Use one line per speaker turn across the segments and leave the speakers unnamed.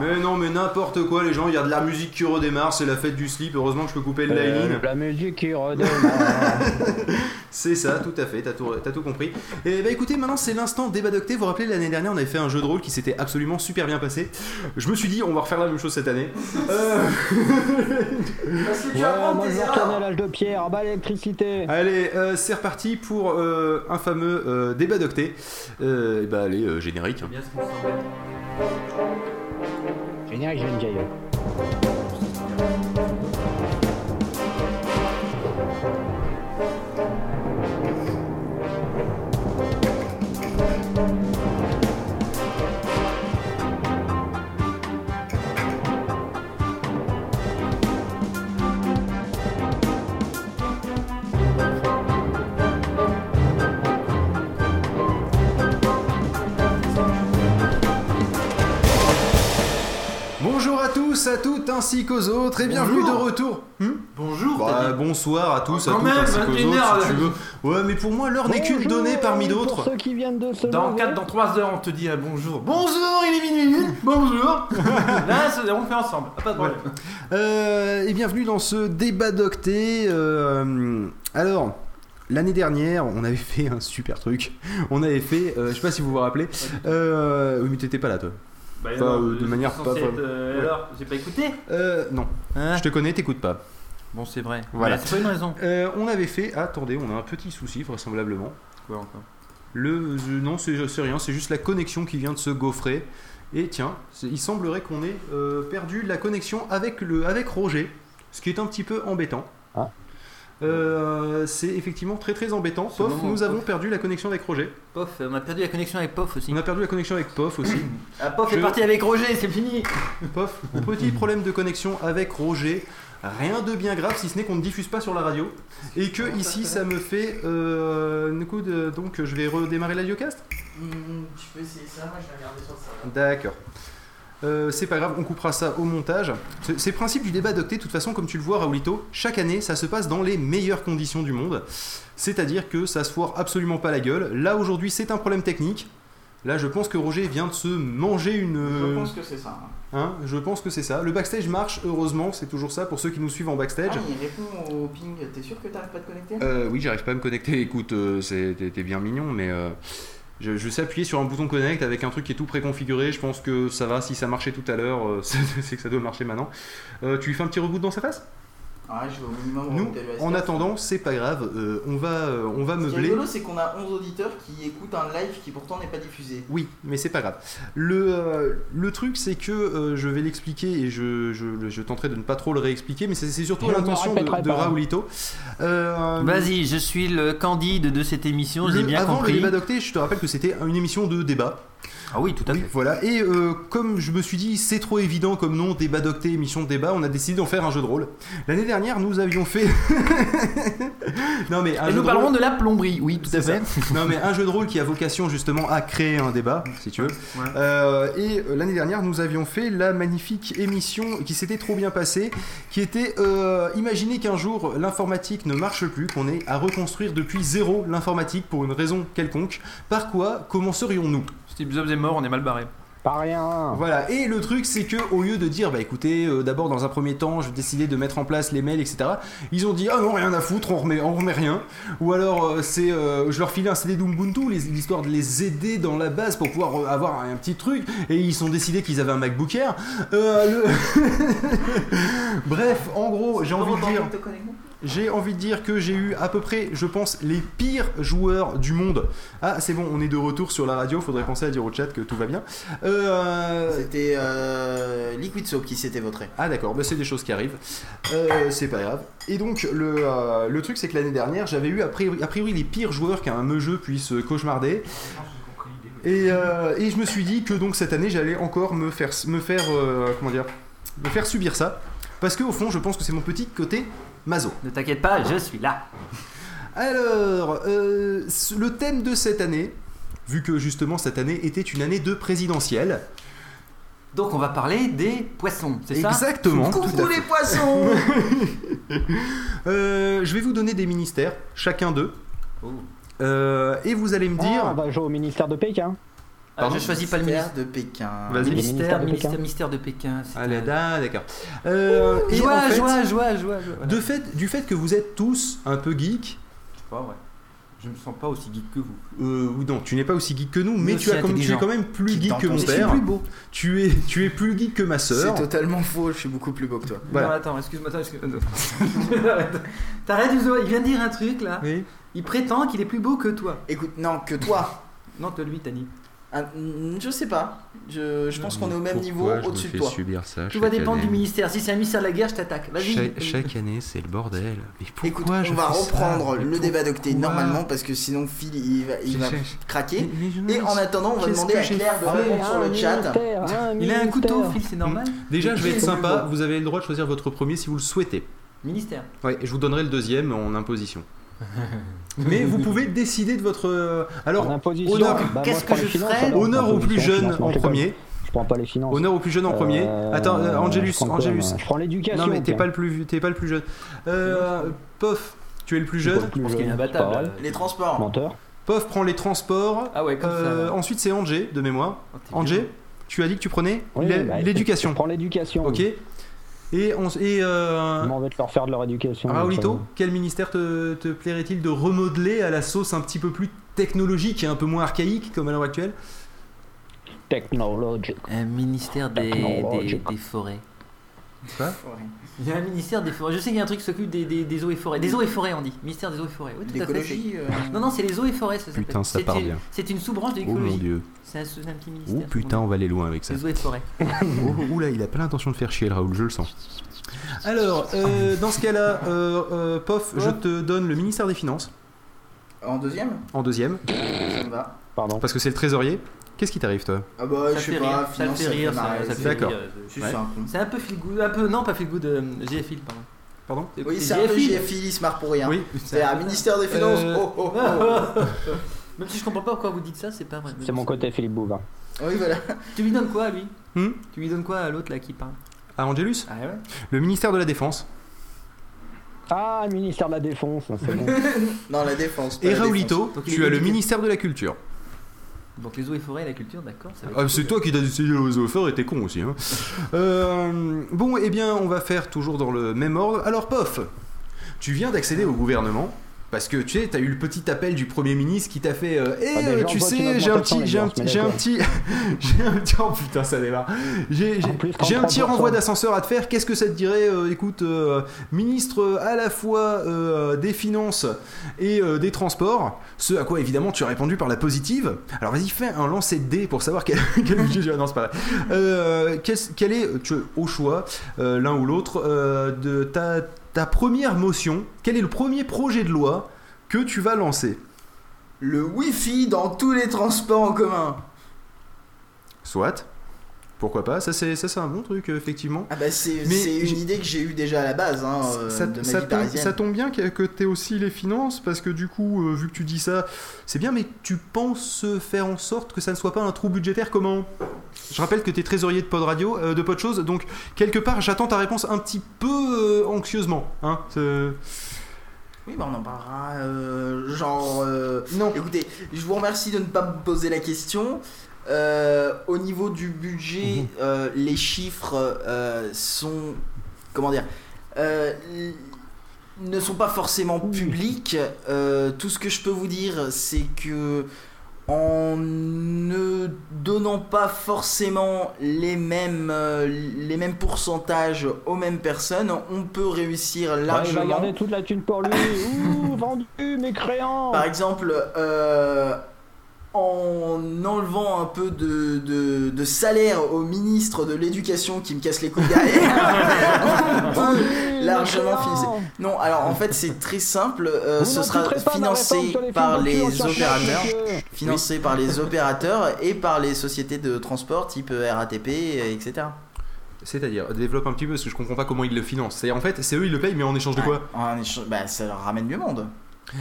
Mais non, mais n'importe quoi, les gens, il y a de la musique qui redémarre, c'est la fête du slip, heureusement que je peux couper le
Euh,
line.
la musique qui redémarre.
C'est ça, tout à fait, t'as tout, t'as tout compris. Et bah écoutez, maintenant c'est l'instant débat d'octet. Vous vous rappelez, l'année dernière, on avait fait un jeu de rôle qui s'était absolument super bien passé. Je me suis dit, on va refaire la même chose cette année. Euh,
ouais, moi je vais retourner à l'âge de pierre, bah l'électricité.
allez, euh, c'est reparti pour euh, un fameux euh, débat d'octet. Euh, et bah allez, euh, générique. hein.
Bien ce qui me
tous, à toutes, ainsi qu'aux autres, et bienvenue de
Bonjour.
retour. Hmm
Bonjour.
Bah, bonsoir à tous, à
Quand
toutes,
même,
ainsi qu'aux
21
autres, si tu veux. Ouais, mais pour moi, l'heure n'est qu'une donnée parmi
Pour
d'autres.
ceux qui viennent de se
Dans
lever.
4, dans 3 heures, on te dit ah, bonjour. Bonjour, il est minuit. Bonjour. Là, on fait ensemble. Ah, Pas de problème.
Euh, et bienvenue dans ce débat d'octet. euh, alors, l'année dernière, on avait fait un super truc. On avait fait, euh, je sais pas si vous vous rappelez, euh, oui, mais t'étais pas là, toi.
Bah, alors,
euh, de manière pas
être, euh,
Ouais.
Alors, j'ai pas écouté
Euh, non,
Hein
je te connais, t'écoutes pas.
Bon, c'est vrai.
Voilà.
C'est pas une raison.
Euh, on avait fait, attendez, on a un petit souci vraisemblablement.
Quoi encore?
Le, non, c'est rien, c'est juste la connexion qui vient de se gaufrer. Et tiens, il semblerait qu'on ait euh, perdu la connexion avec, le, avec Roger, ce qui est un petit peu embêtant.
Ah.
Euh, c'est effectivement très très embêtant. Pof,
moment,
nous avons
Pof.
perdu la connexion avec Roger.
Pof, on a perdu la connexion avec Pof aussi.
On a perdu la connexion avec Pof aussi.
Ah, Pof
Je-
est parti avec Roger, c'est fini.
Pof, petit problème de connexion avec Roger. Rien de bien grave si ce n'est qu'on ne diffuse pas sur la radio. Et que ici ça me fait. Euh, du coup, de- donc je vais redémarrer l'audiocast
tu peux essayer ça, moi je vais regarder sur ça.
D'accord. Euh, c'est pas grave, on coupera ça au montage. C'est le principe du débat d'octet, de toute façon, comme tu le vois, Raoulito, chaque année, ça se passe dans les meilleures conditions du monde. C'est-à-dire que ça se foire absolument pas la gueule. Là, aujourd'hui, c'est un problème technique. Là, je pense que Roger vient de se manger une.
Je pense que c'est ça.
Hein, je pense que c'est ça. Le backstage marche, heureusement, c'est toujours ça pour ceux qui nous suivent en backstage.
Ah, il répond au ping. T'es sûr que t'arrives pas à te connecter?
Euh, oui, j'arrive pas à me connecter. Écoute, euh, c'est- t'es t'es bien mignon, mais euh, je, je sais appuyer sur un bouton connect avec un truc qui est tout préconfiguré. Je pense que ça va. Si ça marchait tout à l'heure, euh, c'est que ça doit marcher maintenant. Euh, tu lui fais un petit reboot dans sa face?
Ah, je vais au minimum
Nous,
le
en attendant, c'est pas grave. euh, on va, euh, on va
Ce qui est
meubler.
rigolo, c'est qu'on a 11 auditeurs qui écoutent un live qui pourtant n'est pas diffusé.
Oui, mais c'est pas grave. Le, euh, le truc, c'est que euh, je vais l'expliquer et je, je, je tenterai de ne pas trop le réexpliquer, mais c'est c'est surtout l'intention de, de. Raoulito. Euh,
Vas-y, je suis le candide de cette émission, j'ai
le-
bien
avant
compris.
le débat d'octet, je te rappelle que c'était une émission de débat.
Ah oui, tout à
Oui,
fait.
voilà. Et euh, comme je me suis dit, c'est trop évident comme nom, débat d'octet, émission de débat, on a décidé d'en faire un jeu de rôle. L'année dernière, nous avions fait. non, mais un
Et
jeu
nous
de
parlerons
rôle-
de la plomberie, oui, tout à fait.
Non, mais un jeu de rôle qui a vocation justement à créer un débat, si tu veux.
Ouais.
Euh, et euh, l'année dernière, nous avions fait la magnifique émission qui s'était trop bien passée, qui était euh, imaginez qu'un jour l'informatique ne marche plus, qu'on ait à reconstruire depuis zéro l'informatique pour une raison quelconque. Par quoi commencerions-nous?
Steve Jobs est mort, on est mal barré.
Pas rien.
Voilà, et le truc c'est que au lieu de dire bah écoutez, euh, d'abord dans un premier temps je vais décider de mettre en place les mails, etc. Ils ont dit ah non rien à foutre, on remet, on remet rien. Ou alors euh, c'est euh, je leur filais un CD d'Ubuntu, l'histoire de les aider dans la base pour pouvoir euh, avoir un petit truc, et ils ont décidé qu'ils avaient un MacBook Air. Euh, le- Bref, en gros, j'ai envie de dire. J'ai envie de dire que j'ai eu à peu près, je pense, les pires joueurs du monde. Ah, c'est bon, on est de retour sur la radio, faudrait penser à dire au chat que tout va bien. Euh,
C'était euh, Liquid Soap qui s'était voté.
ah d'accord, bah, c'est des choses qui arrivent. Euh, c'est pas grave. Et donc le, le truc c'est que l'année dernière j'avais eu a priori, a priori les pires joueurs qu'un jeu puisse cauchemarder. Et, et je me suis dit que donc cette année j'allais encore me faire me faire comment dire me faire subir ça parce que au fond je pense que c'est mon petit côté maso.
Ne t'inquiète pas, je suis là.
Alors euh, le thème de cette année, vu que justement cette année était une année de présidentielle.
Donc on va parler des poissons, c'est ça?
Exactement.
Coucou les poissons
Euh, je vais vous donner des ministères, chacun d'eux.
Oh.
Euh, et vous allez me
Ah,
dire.
on va jouer au ministère de Pékin.
Ah,
Pardon
je choisis pas le
Ministère
ministère.
de Pékin.
Vas-y.
Ministère,
Ministère de
ministère,
Pékin.
de
ah, d'accord. Euh, et
Joie,
en fait,
joie, joie, joie, joie.
De fait, du fait que vous êtes tous un peu geeks,
Je sais pas, ouais. Je me sens pas aussi geek que vous.
euh, ou non, tu n'es pas aussi geek que nous, mais
Mais
tu, as
aussi
comme, tu es quand même plus geek que mon
aussi
Je suis
père.
plus beau.
Tu es, tu es plus geek que ma sœur.
C'est totalement faux, je suis beaucoup plus beau que toi.
Voilà.
Non, attends, excuse-moi. Arrête. T'arrêtes, Uzo, il vient de dire un truc là.
Oui.
Il prétend qu'il est plus beau que toi.
Écoute, non, que toi.
Non, que lui, t'as dit.
Ah, je sais pas. Je, je pense qu'on est au même niveau au-dessus de toi.
subir ça
Tout va dépendre
année
du ministère. Si c'est un ministère de la guerre, je t'attaque. Vas-y.
Chaque, chaque année, c'est le bordel. Mais pourquoi
Écoute,
je
on va reprendre le débat d'octet normalement parce que sinon Phil il va, il craquer.
Mais
Et en attendant, on va demander à Claire de répondre sur le chat.
Il a un couteau,
Phil.
C'est normal.
Déjà, je vais être sympa. Vous avez le droit de choisir votre premier si vous le souhaitez.
Ministère.
Ouais, et je vous donnerai le deuxième en imposition. Mais vous pouvez décider de votre. euh,
En
Alors, honneur-
Bah,
qu'est-ce que je
finances,
ferai
alors.
honneur au plus jeune en premier.
Je prends pas les finances.
Honneur au plus jeune en premier.
Euh,
Attends, euh, Angelus,
je prends quoi,
Angelus.
Je prends l'éducation.
Non, mais t'es pas le plus, t'es pas le plus jeune. Euh, Pof, tu es le plus jeune.
pas le plus
pense qu'il est
jeune,
imbattable.
c'est pas vrai.
Les transports.
Menteur.
Pof prend les transports.
Ah ouais, comme
Euh,
ça.
ensuite, c'est Angé de mémoire.
Oh,
Angé, tu as dit que tu prenais
Oui,
l'é-
bah,
l'éducation.
Je prends l'éducation.
Ok. Et, on, et euh,
On va te leur faire de leur éducation.
Raoulito, quel ministère te, te plairait-il de remodeler à la sauce un petit peu plus technologique et un peu moins archaïque comme à l'heure actuelle?
Technologic.
Un ministère des, des,
Technologique.
des forêts.
Ouais.
Il y a un ministère des forêts. Je sais qu'il y a un truc qui s'occupe des, des, des eaux et forêts. Des eaux et forêts, on dit. Ministère des eaux et forêts. Oui, tout à fait.
L'écologie. euh,
Non, non, c'est les eaux et forêts, ça s'appelle.
Putain, ça
C'est
part bien.
C'est une sous-branche de
Oh mon
l'écologie.
dieu.
C'est un, un petit
Oh
ministère.
putain, on va aller loin avec ça.
Les eaux et forêts.
Oh, oula, il a pas l'intention de faire chier le Raoul, je le sens. Alors, euh, dans ce cas-là, euh, euh, Pof, je te donne le ministère des Finances
En deuxième?
En deuxième,
Ça me va.
Pardon.
parce que c'est le trésorier. Qu'est-ce qui t'arrive, toi
Ah bah,
Ça
je sais
fait
pas,
rire. Ça fait rire. ça-
c'est-
D'accord.
C'est un peu feel good. Un peu, non, pas feel good. euh, GFIL, pardon.
Pardon
Oui, c'est un peu GFI, il se marre pour rien.
Oui.
C'est un ministère des Finances.
Euh,
Oh, oh, oh.
Même si je comprends pas pourquoi vous dites ça, c'est pas vrai.
C'est mon côté Philippe Bouvin.
Oui, voilà.
Tu lui donnes quoi à lui
Hmm
Tu lui donnes quoi à l'autre là qui parle
À Angelus
Ah ouais
Le ministère de la Défense.
Ah, le ministère de la Défense, c'est bon.
Non, la défense.
Et
la
Raoulito, tu as le ministère de la Culture.
Donc les eaux et forêts et la culture, d'accord.
Ah, c'est toi qui t'as décidé aux offres et t'es con aussi. Hein. Euh, bon, eh bien, on va faire toujours dans le même ordre. Alors, Pof, tu viens d'accéder au gouvernement. Parce que tu sais, t'as eu le petit appel du Premier ministre qui t'a fait euh, Eh,
Ah,
tu sais, j'ai un petit, j'ai un petit, j'ai un petit, j'ai un petit, oh putain, ça démarre. J'ai, j'ai- un petit
33%.
renvoi d'ascenseur à te faire. Qu'est-ce que ça te dirait euh, Écoute, euh, ministre à la fois des finances et des transports? Ce à quoi évidemment tu as répondu par la positive. Alors vas-y, fais un lancer de dés pour savoir quel, quel. Non, c'est pas vrai. Qu'est-ce- quel est, tu, au choix, l'un ou l'autre, de ta, ta première motion Quel est le premier projet de loi que tu vas lancer?
Le Wi-Fi dans tous les transports en commun.
Soit. Pourquoi pas Ça, c'est ça, c'est un bon truc, euh, effectivement.
Ah bah c'est
Mais
c'est une idée que j'ai eue déjà à la base hein, euh,
ça,
de ma
ça
vie
tombe, ça tombe bien que, tu aies aussi les finances, parce que du coup, euh, vu que tu dis ça, c'est bien, mais tu penses faire en sorte que ça ne soit pas un trou budgétaire comment? Je rappelle que tu es trésorier de Pod Radio, euh, de Pod Chose, donc quelque part, j'attends ta réponse un petit peu euh, anxieusement. Hein
Oui, bah on en parlera. euh, genre. euh,
Non.
Écoutez, je vous remercie de ne pas me poser la question. Euh, au niveau du budget,
Mhm.
euh, les chiffres euh, sont. Comment dire ne sont pas forcément publics. Tout ce que je peux vous dire, c'est que en ne donnant pas forcément les mêmes, les mêmes pourcentages aux mêmes personnes, on peut réussir
Ouais, il
largement.
va garder toute la thune pour lui. Ouh, vendu, mécréant.
Par exemple, en enlevant un peu de, de- de salaire au ministre de l'éducation qui me casse les couilles derrière, on
Vendu,
peut largement financer. Non, alors en fait c'est très simple, euh, ce sera financé par les opérateurs, financé par les opérateurs et par les sociétés de transport type RATP, etc.
C'est-à-dire, développe un petit peu, parce que je comprends pas comment ils le financent. C'est-à-dire, en fait, c'est eux, ils le payent, mais en échange de quoi?
En échange- bah, ça leur ramène du monde.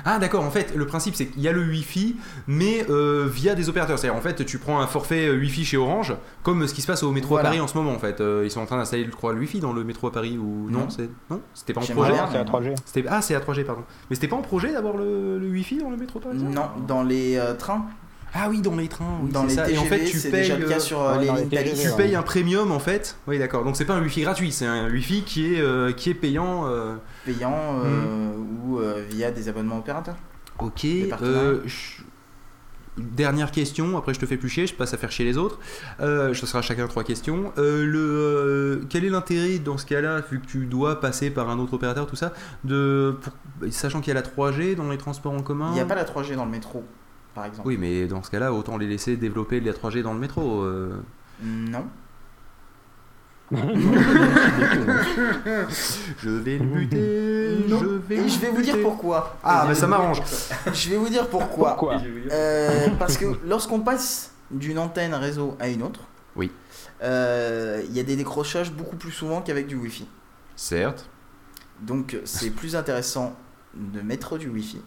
Ah d'accord, en fait, le principe c'est qu'il y a le Wi-Fi, mais euh, via des opérateurs. C'est-à-dire, en fait, tu prends un forfait euh, Wi-Fi chez Orange, comme ce qui se passe au métro
Voilà.
à Paris en ce moment, en fait. Euh, ils sont en train d'installer, je crois, le Wi-Fi dans le métro à Paris, ou non
Non.
c'est Non C'était pas en projet.
C'est à 3G.
C'était- Ah, c'est à 3G, pardon. Mais c'était pas en projet d'avoir le, le Wi-Fi dans le métro, par exemple
Non, dans les euh, trains.
Ah oui, dans les trains, oui,
dans
c'est
les
ça.
TGV,
Et en fait, tu payes,
déjà le cas
euh,
sur euh,
ouais,
les
dans les
lignes
TGV,
Thalys.
tu payes un premium en fait. Oui, d'accord. Donc c'est pas un wifi gratuit, c'est un wifi qui est euh, qui est payant. euh.
payant euh, ou euh, via des abonnements opérateurs.
Ok. euh, Dernière question, après je te fais plus chier, je passe à faire chier les autres. Euh, ce sera chacun trois questions. Euh, le, euh, quel est l'intérêt dans ce cas-là, vu que tu dois passer par un autre opérateur, tout ça, de, pour- sachant qu'il y a la 3G dans les transports en commun?
Il n'y a pas la 3G dans le métro, par exemple.
Oui, mais dans ce cas-là, autant les laisser développer la 3G dans le métro. euh.
Non.
Je vais le buter,
Non.
je vais
Et
le
je vais vous dire
buter.
pourquoi.
Ah, bah ça m'arrange.
Je vais vous dire pourquoi.
Pourquoi
Euh, parce que lorsqu'on passe d'une antenne réseau à une autre,
Oui.
euh, il y a des décrochages beaucoup plus souvent qu'avec du Wi-Fi.
Certes.
Donc c'est plus intéressant de mettre du Wi-Fi.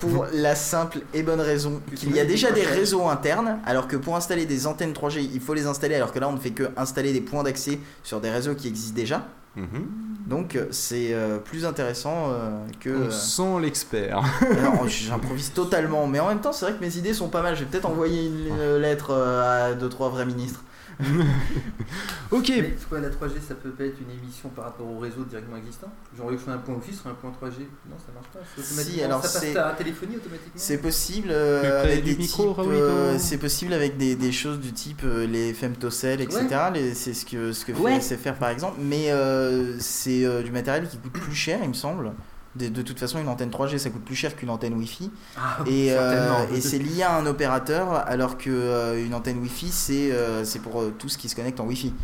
Pour la simple et bonne raison qu'il y a déjà des réseaux internes, alors que pour installer des antennes 3G, il faut les installer, alors que là on ne fait que installer des points d'accès sur des réseaux qui existent déjà.
Mhm.
Donc euh, c'est euh, plus intéressant euh, que...
On sent l'expert.
J'improvise totalement, mais en même temps c'est vrai que mes idées sont pas mal. Je vais peut-être envoyer une euh, lettre à deux trois vrais ministres.
ok.
Mais c'est quoi la 3G Ça peut pas être une émission par rapport au réseau directement existant? Genre, au lieu que je sois un point Wi-Fi, ce serait un point 3G Non, ça marche pas.
Si, alors
ça passe
c'est-
à la téléphonie automatiquement
C'est possible euh, avec des
micro,
types, euh, c'est possible avec des, des choses du type euh, les femtocell, etc. Les- C'est ce que ce que fait
Ouais.
SFR par exemple, mais euh, c'est euh, du matériel qui coûte plus cher, il me semble. De, de toute façon, une antenne 3G ça coûte plus cher qu'une antenne Wi-Fi
Ah,
et, euh, et c'est lié à un opérateur alors que euh, une antenne Wi-Fi c'est euh, c'est pour euh, tout ce qui se connecte en Wi-Fi.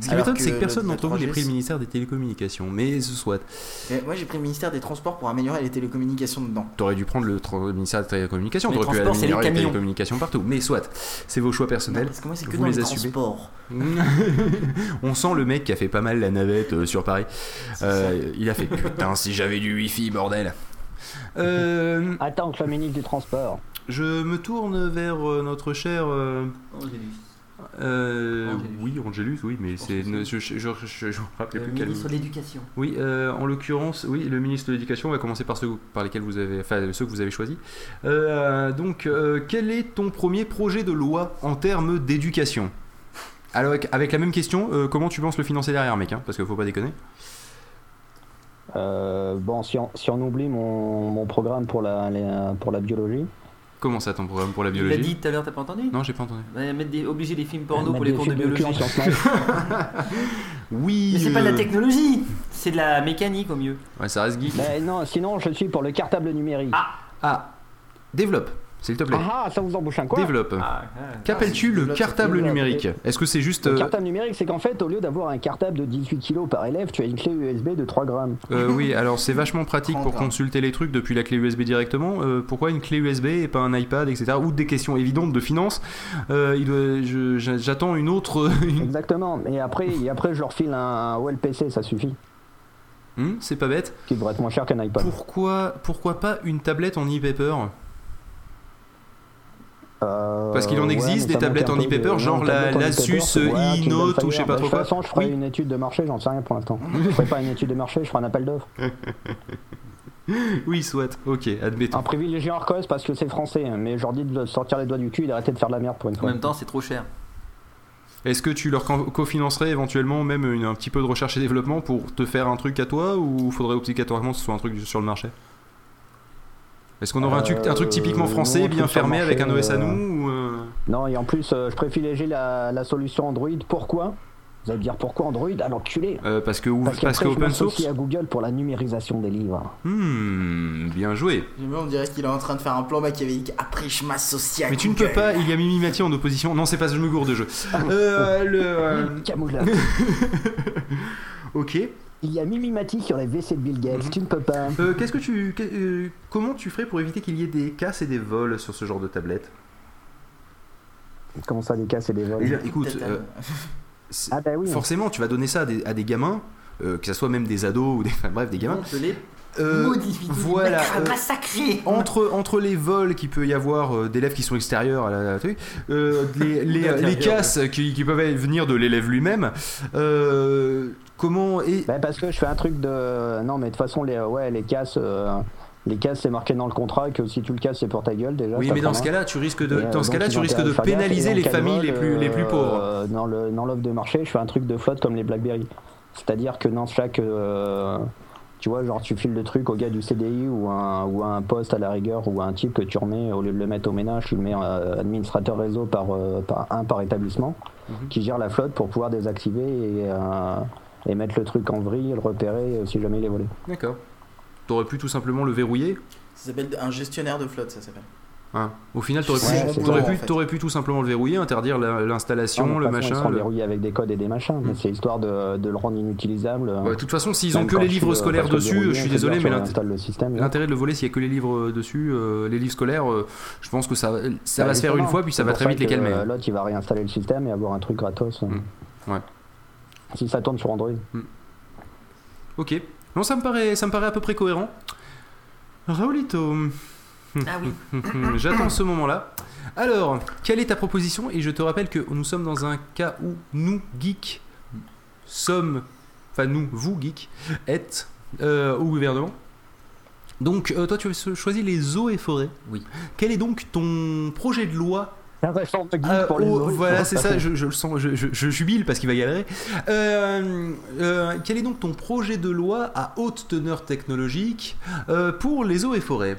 Ce qui m'étonne, c'est que personne d'entre vous n'ait
3G,
pris le ministère des télécommunications. Mais ce soit.
Mais moi j'ai pris le ministère des Transports pour améliorer les télécommunications dedans.
T'aurais dû prendre le ministère des télécommunications.
Les
T'aurais pu
transports, c'est les
améliorer les
camions.
télécommunications partout. Mais soit. C'est vos choix
Non,
personnels.
parce que moi c'est que
vous
dans
les
les transports.
On sent le mec qui a fait pas mal la navette euh, sur Paris. Euh, il a fait putain si j'avais du wifi bordel. Euh,
Attends que le ministre du Transport.
je me tourne vers euh, notre cher. euh, euh,
Angélus.
oui, Angelus, oui, mais c'est. ne- Je, je, je, je me rappelais
Le
plus quel.
ministre de l'Éducation.
Oui, euh, en l'occurrence, oui, le ministre de l'Éducation va commencer par ceux par lesquels vous avez, enfin ceux que vous avez choisis. Euh, donc, euh, quel est ton premier projet de loi en termes d'éducation? Alors, avec, avec la même question, euh, comment tu penses le financer derrière, mec hein, Parce qu'il faut pas déconner.
Euh, bon, si on, si on oublie mon, mon programme pour la, les- pour la biologie,
Comment ça, ton programme pour la
Il l'a
biologie
dit tout à l'heure, t'as pas entendu?
Non, j'ai pas entendu.
Mettre des, Obliger les films porno
mettre
pour les
des
cours de biologie.
Oui.
Mais c'est pas de
euh,
la technologie, c'est de la mécanique au mieux.
Ouais, ça reste geek.
Mais non, sinon je suis pour le cartable numérique.
Ah, développe, s'il te plaît.
Ah, ah, ça vous embouche un quoi
développe.
Ah,
Qu'appelles-tu
Ah,
le
développe,
cartable numérique Est-ce que c'est juste.
Le
euh,
cartable numérique, c'est qu'en fait, au lieu d'avoir un cartable de 18 kg par élève, tu as une clé USB de 3 grammes.
Euh, oui, alors c'est vachement pratique pour
30 ans.
consulter les trucs depuis la clé USB directement. Euh, pourquoi une clé USB et pas un iPad, etc. Ou des questions évidentes de finance Euh, J'attends une autre.
Exactement. Et après, et après je leur file un, un PC, ça suffit.
Hmm, c'est pas bête.
Qui devrait être moins cher qu'un iPad.
Pourquoi, pourquoi pas une tablette en e-paper? Parce qu'il en existe des tablettes en
un
e-paper,
de-
genre la-
en
e-Note ou je sais pas
De
trop
toute
quoi.
façon, je ferai
Oui.
une étude de marché, j'en sais rien pour l'instant. je ferai pas une étude de marché, je ferai un appel d'offres.
Oui, soit. Ok, admettons.
En privilégiant Arcos parce que c'est français, hein, mais je leur dis de sortir les doigts du cul et d'arrêter de faire de la merde pour une
En
fois.
même temps, c'est trop cher.
Est-ce que tu leur co- cofinancerais éventuellement même une- un petit peu de recherche et développement pour te faire un truc à toi ou faudrait obligatoirement que ce soit un truc sur le marché? Est-ce qu'on aurait un, truc, un truc typiquement
Euh,
français,
non,
bien fermé avec un OS à
euh,
nous ou, euh,
Non, et en plus, euh, je privilégie la, la solution Android. Pourquoi? Vous allez me dire pourquoi Android? À l'enculé
euh, Parce que, ou-
Parce
parce que open source
à Google pour la numérisation des livres.
Hmm, bien joué.
On dirait qu'il est en train de faire un plan machiavélique. Après, je m'associe à
Mais tu ne peux pas, il y a Mimi Mathieu en opposition. Non, c'est pas, je me gourde de jeu. Euh, le, euh,
Camouflage.
ok.
Il y a Mimimati sur les WC de Bill Gates,
Mhm.
tu ne peux pas.
Euh, Qu'est-ce que tu, euh, comment tu ferais pour éviter qu'il y ait des casses et des vols sur ce genre de tablette
Comment ça, des casses et des vols
Eh Écoute, euh,
euh,
Ah bah oui.
forcément, tu vas donner ça à des, à des gamins, euh, que ce soit même des ados ou des, enfin, bref, des gamins.
On te les
Euh,
modifie.
voilà, euh,
massacré.
entre, entre les vols qu'il peut y avoir euh, d'élèves qui sont extérieurs à la, à la truc, euh, les, les, les casses qui, qui peuvent venir de l'élève lui-même, euh, comment et
Bah parce que je fais un truc de... Non mais de toute façon, les, ouais, les casses... euh, Les casses, c'est marqué dans le contrat que si tu le casses, c'est pour ta gueule déjà.
Oui, mais dans ce cas-là, tu risques de,
Et, euh,
dans ce cas-là, tu risques de pénaliser les familles les plus, les plus pauvres.
euh, dans le dans l'offre de marché, je fais un truc de flotte comme les BlackBerry. C'est-à-dire que dans chaque. euh, tu vois, genre tu files le truc au gars du CDI ou un, ou un poste à la rigueur ou un type que tu remets, au lieu de le mettre au ménage, tu le mets euh, administrateur réseau par, euh, par un par établissement
Mhm.
qui gère la flotte pour pouvoir désactiver et, euh, et mettre le truc en vrille, le repérer euh, si jamais il est volé.
D'accord. T'aurais pu tout simplement le verrouiller?
Ça s'appelle un gestionnaire de flotte, ça s'appelle.
hein. Au final, t'aurais
Ouais,
pu, pu,
en fait.
pu tout simplement le verrouiller, interdire l'installation, le
Ils
machin.
seront
le-
verrouillés avec des codes et des machins, mais
Mm.
c'est histoire de, de le rendre inutilisable.
Ouais, de toute façon, s'ils ont que les livres
le-
scolaires dessus,
verrouilles,
je suis désolé, mais
là.
l'intérêt de le voler, s'il y a que les livres euh, dessus, euh, les livres scolaires, euh, je pense que ça, ça
Bah,
va se faire une fois, puis ça va très vite les calmer.
euh, L'autre, il va réinstaller le système et avoir un truc gratos. euh,
Mm. Ouais.
Si ça tourne sur Android.
Ok. Non, ça me paraît, ça me paraît à peu près cohérent. Raoulito,
Ah oui.
j'attends ce moment-là. Alors, quelle est ta proposition? Et je te rappelle que nous sommes dans un cas où nous, geeks, sommes, enfin nous, vous, geeks, êtes euh, au gouvernement. Donc, euh, toi, tu as choisi les eaux et forêts.
Oui.
Quel est donc ton projet de loi
Un de geek
Euh,
pour les
oh, voilà, c'est ça, je, je le sens, je, je- je jubile parce qu'il va galérer. Euh, euh, quel est donc ton projet de loi à haute teneur technologique euh, pour les eaux et forêts?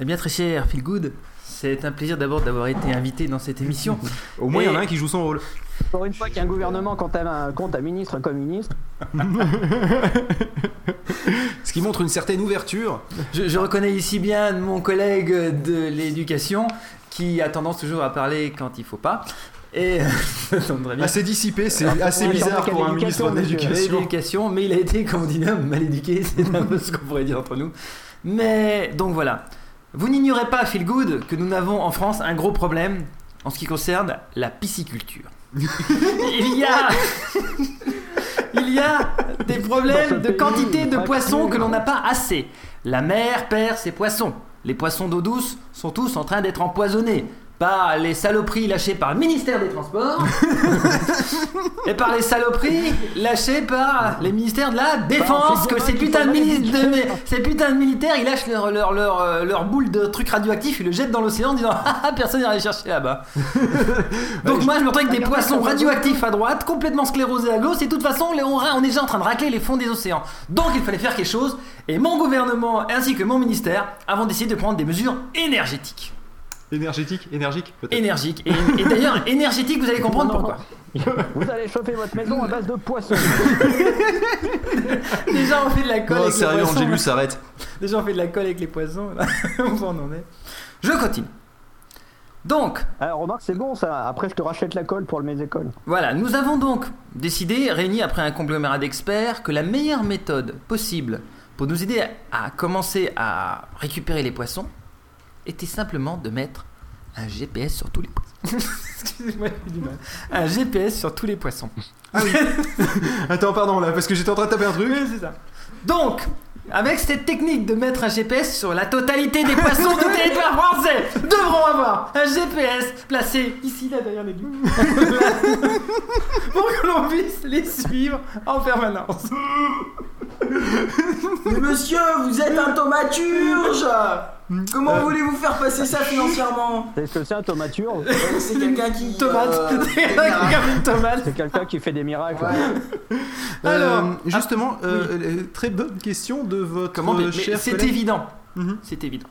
Eh bien, très cher Phil Good, c'est un plaisir d'abord d'avoir été invité dans cette émission.
Au moins, il y en a un qui joue son rôle.
Pour une fois qu'il y a un gouvernement quand t'as un compte à ministre comme ministre,
Ce qui montre une certaine ouverture.
Je, je reconnais ici bien mon collègue de l'éducation qui a tendance toujours à parler quand il faut pas. Et.
Assez dissipé, c'est assez bizarre pour un ministre de
l'éducation,
mais il a été, comme on dit mal éduqué, c'est un peu ce qu'on pourrait dire entre nous. Mais donc voilà. Vous n'ignorez pas, Phil Good, que nous n'avons en France un gros problème en ce qui concerne la pisciculture. il y a. il y a des problèmes de quantité de poissons
que
l'on n'a pas assez. La mer perd ses poissons. Les poissons d'eau douce sont tous en train d'être empoisonnés par les saloperies lâchées par le ministère des Transports et par les saloperies lâchées par les ministères de la Défense. Que ces putains de, ces putains militaires, ils lâchent leur, leur, leur, euh, leur boule de trucs radioactifs, ils le jettent dans l'océan en disant Ah ah, personne n'ira les chercher là-bas. Donc moi je me retrouve avec des poissons radioactifs à droite, complètement sclérosés à gauche, et de toute façon on est déjà en train de racler les fonds des océans. Donc il fallait faire quelque chose, et mon gouvernement ainsi que mon ministère avons décidé de prendre des mesures énergétiques.
Énergétique, énergique, peut-être.
Énergiques. Et, et d'ailleurs, énergétiques, vous allez comprendre
Non, non,
pourquoi.
vous allez chauffer votre maison à base de poissons.
Déjà on fait de la colle
Non,
avec
sérieux,
les poissons.
Angélus, arrête.
Déjà on fait de la colle avec les poissons. Là. on en est. Je continue. Donc,
Alors remarque, c'est bon ça. Après, je te rachète la colle pour mes écoles.
Voilà, nous avons donc décidé, réunis après un conglomérat d'experts, que la meilleure méthode possible pour nous aider à, à commencer à récupérer les poissons était simplement de mettre un GPS sur tous les poissons. Excusez-moi, j'ai du mal. Un GPS sur tous les poissons.
Attends, pardon, là, parce que j'étais en train de taper un truc.
Oui, c'est ça. Donc, avec cette technique de mettre un GPS sur la totalité des poissons du territoire français, devront avoir un GPS placé ici, là, derrière les buts. pour que l'on puisse les suivre en permanence.
Mais monsieur, vous êtes un thaumaturge Comment
Euh.
voulez-vous faire passer ça financièrement
C'est ce que c'est un tomature
C'est quelqu'un qui.
Tomate.
euh.
C'est quelqu'un qui fait des miracles.
Ouais.
Alors,
Euh, justement, euh, euh, très bonne question de votre
Comment mais- mais
cher
C'est évident.
Mhm.
C'est évident.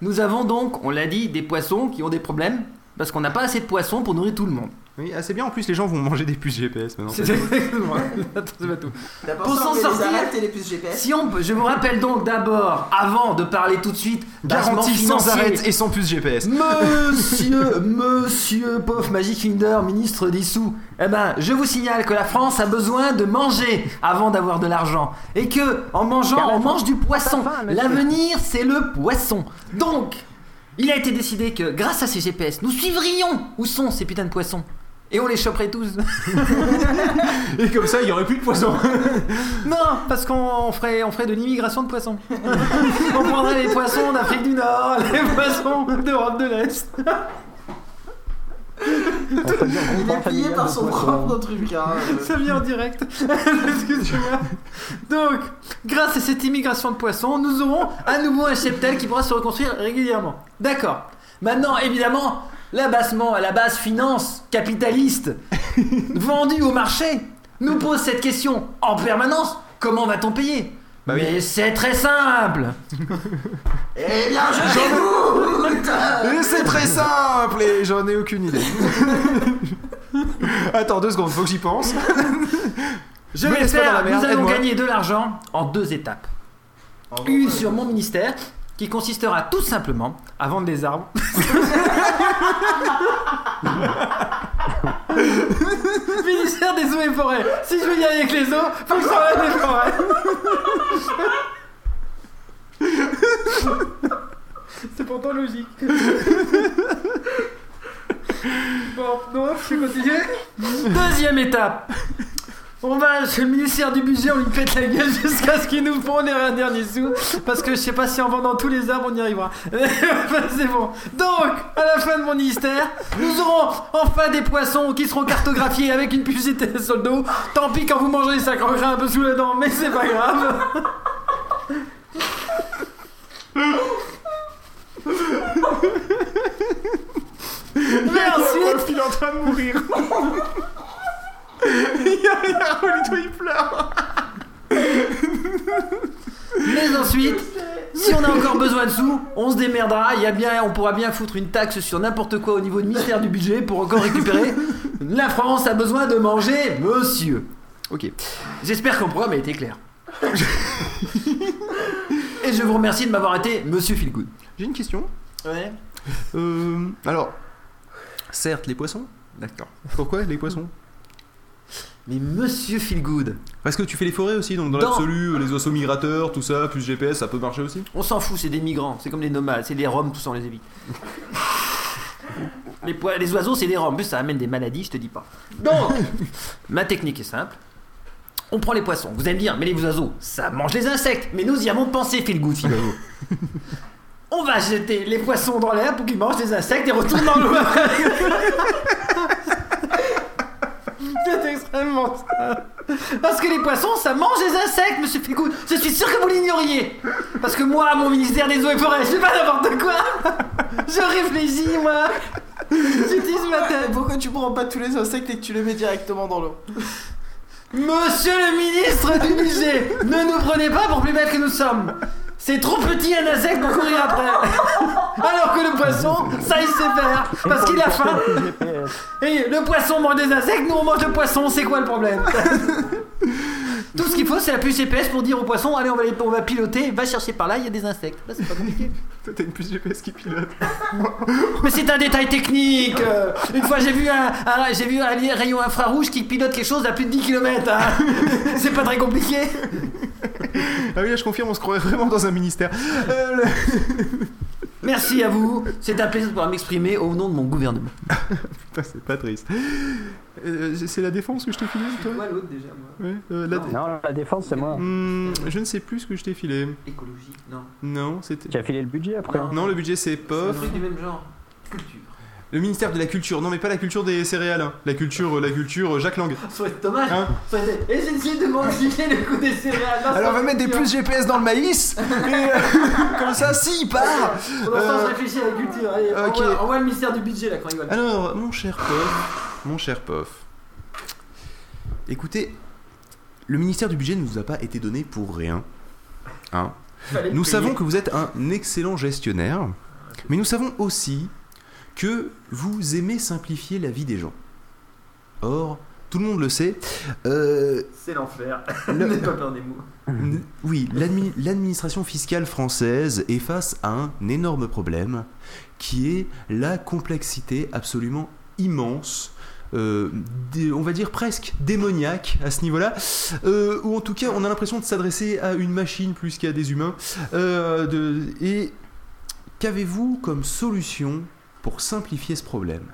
Nous avons donc, on l'a dit, des poissons qui ont des problèmes parce qu'on n'a pas assez de poissons pour nourrir tout le monde.
Oui, assez bien. En plus, les gens vont manger des puces GPS maintenant.
C'est exactement. Attends, c'est pas tout. Pour s'en sortir-
les puces GPS
Si on peut, je vous rappelle donc d'abord, avant de parler tout de suite,
Garantie sans arrêt et sans puce GPS.
Monsieur, monsieur, pauvre Magic Finger, ministre des sous, eh ben, je vous signale que la France a besoin de manger avant d'avoir de l'argent. Et que, en mangeant, on mange du poisson. L'avenir, c'est le poisson. Donc, il a été décidé que, grâce à ces GPS, nous suivrions où sont ces putains de poissons. Et on les choperait tous.
Et comme ça, il y aurait plus de poissons.
non, parce qu'on ferait, on ferait de l'immigration de poissons. on prendrait les poissons d'Afrique du Nord, les poissons d'Europe de l'Est.
Il est payé par son propre truc. Hein.
Ça vient en direct. Excusez-moi. Donc, grâce à cette immigration de poissons, nous aurons à nouveau un cheptel qui pourra se reconstruire régulièrement. D'accord. Maintenant, évidemment, l'abassement à la base finance capitaliste vendu au marché nous pose cette question en permanence. Comment va-t-on payer?
Bah oui.
Mais c'est très simple.
Eh bien, je
Et c'est très simple et j'en ai aucune idée. Attends deux secondes, faut que j'y pense.
Je vais faire. nous allons gagner de l'argent en deux étapes. Une sur mon ministère qui consistera tout simplement à vendre des arbres. ministère des eaux et forêts. Si je veux y aller avec les eaux, faut que je s'en des forêts. C'est pourtant logique. Bon, non, je vais continuer. Deuxième étape. On va chez le ministère du budget, on lui pète la gueule jusqu'à ce qu'ils nous font les un dernier sou. Parce que je sais pas si en vendant tous les arbres on y arrivera. Enfin, c'est bon. Donc, à la fin de mon ministère, nous aurons enfin des poissons qui seront cartographiés avec une publicité sur le dos. Tant pis quand vous mangez, ça croquera un peu sous la dent, mais c'est pas grave. Mais ensuite,
il est en train de mourir. Il y a, il y a Rolito, il pleure.
Mais ensuite, si on a encore besoin de sous, on se démerdera. Il y a bien, on pourra bien foutre une taxe sur n'importe quoi au niveau du ministère du budget pour encore récupérer. La France a besoin de manger, monsieur. Ok. J'espère que mon programme a été clair. Et je vous remercie de m'avoir été Monsieur Feelgood.
J'ai une question.
Ouais.
Euh, alors, certes, les poissons. D'accord. Pourquoi les poissons?
Mais Monsieur Feelgood,
Parce que tu fais les forêts aussi, donc dans
Dans-
l'absolu, euh, les oiseaux migrateurs, tout ça, plus GPS, ça peut marcher aussi?
on s'en fout, c'est des migrants, c'est comme les nomades, c'est les roms, tout ça on les évite. Les, oiseaux, c'est des roms, en plus ça amène des maladies, je te dis pas. Donc, ma technique est simple. On prend les poissons. Vous allez me dire, mais les oiseaux, ça mange les insectes. Mais nous y avons pensé, fil good, figurez-vous. On va jeter les poissons dans l'air pour qu'ils mangent les insectes et retournent dans l'eau. C'est extrêmement simple. Parce que les poissons, ça mange les insectes, monsieur Feelgood. Je suis sûr que vous l'ignoriez. Parce que moi, mon ministère des eaux et forêts, je fais pas n'importe quoi. Je réfléchis, moi. J'utilise ma tête.
Pourquoi tu prends pas tous les insectes et que tu les mets directement dans l'eau
Monsieur le ministre du budget, ne nous prenez pas pour plus bêtes que nous sommes. C'est trop petit un insecte pour courir après. Alors que le poisson, ça il sait faire, parce qu'il a faim. Et le poisson mange des insectes, nous on mange le poisson, c'est quoi le problème Tout ce qu'il faut, c'est la puce GPS pour dire au poisson, allez on va, les- on va piloter, va chercher par là, il y a des insectes. Là c'est pas compliqué.
Toi, t'as une puce GPS qui pilote.
Mais c'est un détail technique. euh, Une fois j'ai vu un, un- j'ai vu un rayon infrarouge qui pilote quelque chose à plus de 10 km. C'est pas très compliqué.
Ah oui, là, je confirme, on se croirait vraiment dans un ministère. Euh, le-
Merci à vous. C'est un plaisir de pouvoir m'exprimer au nom de mon gouvernement.
Putain, c'est pas triste. Euh, c'est la défense que je t'ai filé, toi?
Quoi l'autre déjà, moi
Ouais, euh, la-
Non.
Non, la défense, c'est moi.
Hmm, je ne sais plus ce que je t'ai filé.
Écologie Non.
Non, c'était.
Tu as filé le budget après
Non, le budget c'est
C'est un
POF.
truc du même genre. Culture.
Le ministère de la culture. Non, mais pas la culture des céréales. hein. La culture, euh, la culture euh, Jacques Lang.
Ça va être dommage.
Hein
Et j'ai essayé de m'expliquer le coup des céréales. Non,
Alors on va mettre des plus GPS dans le maïs. et, euh, comme ça, si il part.
Pour l'instant,
Euh,
je réfléchis à la culture. Allez,
ok.
envoie, envoie le ministère du budget là quand il va.
Alors, mon cher Pof, mon cher Pof, écoutez, le ministère du budget ne nous a pas été donné pour rien. Hein nous
payer.
savons que vous êtes un excellent gestionnaire, mais nous savons aussi que vous aimez simplifier la vie des gens. Or, tout le monde le sait, euh,
C'est l'enfer.
Le-
pas peur des mots.
Oui, l'admi- l'administration fiscale française est face à un énorme problème qui est la complexité absolument immense. euh, on va dire presque démoniaque à ce niveau-là, euh, ou en tout cas on a l'impression de s'adresser à une machine plus qu'à des humains. Euh, de- et qu'avez-vous comme solution pour simplifier ce problème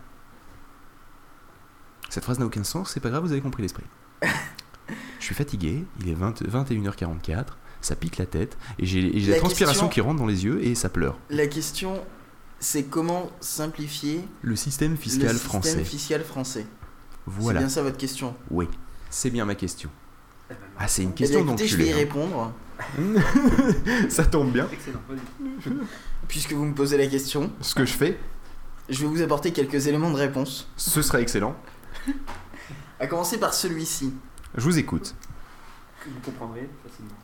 Cette phrase n'a aucun sens, c'est pas grave, vous avez compris l'esprit. Je suis fatigué, il est 20 21h44, ça pique la tête, et j'ai la,
La
transpiration
question-
qui rentre dans les yeux et ça pleure.
La question, c'est comment simplifier
Le système fiscal
le
français.
système fiscal français.
Voilà.
C'est bien ça votre question?
Oui, c'est bien ma question. Ah, c'est une
Eh
question donc
écoutez, je vais y répondre.
Ça tombe bien.
Excellent.
Puisque vous me posez la question,
Ce que je fais,
je vais vous apporter quelques éléments de réponse.
ce serait excellent.
À commencer par celui-ci.
Je vous écoute.
Vous comprendrez facilement.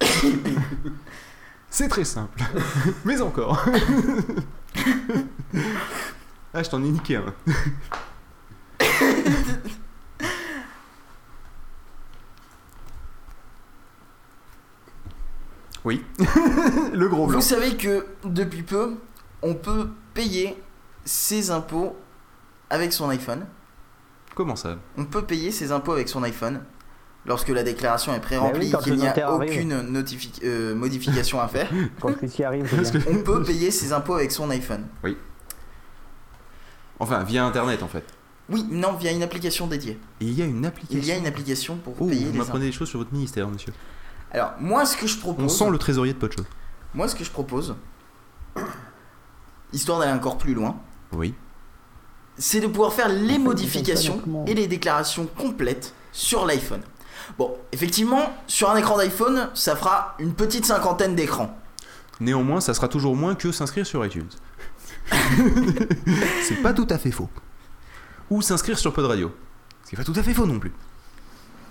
C'est très simple. Mais encore. ah, je t'en ai niqué un. Oui. Le gros blanc.
Vous savez que depuis peu, on peut payer ses impôts avec son iPhone.
Comment ça?
On peut payer ses impôts avec son iPhone lorsque la déclaration est
Bah
pré-remplie
oui, quand
qu'il n'y a aucune notifi- euh, modification à faire.
Quand arrive,
On peut payer ses impôts avec son iPhone.
Enfin, via Internet en fait.
Oui, non, via une application dédiée.
Et il y a une application.
Il y a une application pour
Oh,
payer
vous
les impôts.
m'apprenez des choses sur votre ministère, monsieur.
Alors, moi, ce que je
On
propose,
sent le trésorier de Pocho.
moi, ce que je propose, histoire d'aller encore plus loin,
Oui.
c'est de pouvoir faire les modifications et les déclarations complètes sur l'iPhone. Bon, effectivement, sur un écran d'iPhone, ça fera une petite cinquantaine d'écrans.
Néanmoins, ça sera toujours moins que s'inscrire sur iTunes. c'est pas tout à fait faux. Ou s'inscrire sur Pod Radio. C'est pas tout à fait faux non plus.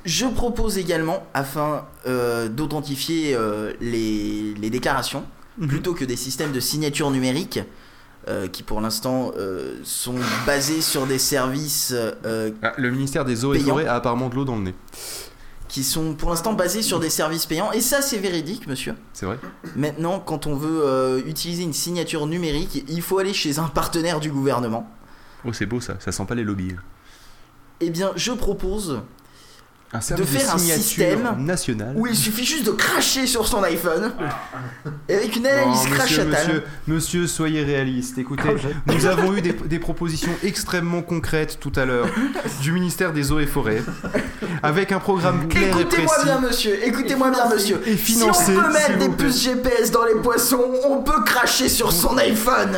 Je propose également, afin euh, d'authentifier euh, les, les déclarations,
Mhm.
plutôt que des systèmes de signature numérique, euh, qui pour l'instant euh, sont basés sur des services euh,
Ah, le ministère des Eaux et. Forêts a apparemment de l'eau dans le nez.
qui sont pour l'instant basés sur des services payants. Et ça, c'est véridique, monsieur.
C'est vrai
Maintenant, quand on veut utiliser une signature numérique, il faut aller chez un partenaire du gouvernement.
Oh, c'est beau ça. Ça sent pas les lobbies.
Eh bien, je propose
Un service
faire un système
national.
où il suffit juste de cracher sur son iPhone et avec une
Non,
analyse
monsieur,
crachatale.
monsieur, monsieur, soyez réaliste. Écoutez, nous avons eu des, des propositions extrêmement concrètes tout à l'heure du ministère des Eaux et Forêts, avec un programme clair et
Écoutez-moi
précis.
bien, monsieur. Écoutez-moi bien, monsieur.
Et financé,
si on peut mettre des puces GPS dans les poissons, on peut cracher sur son iPhone.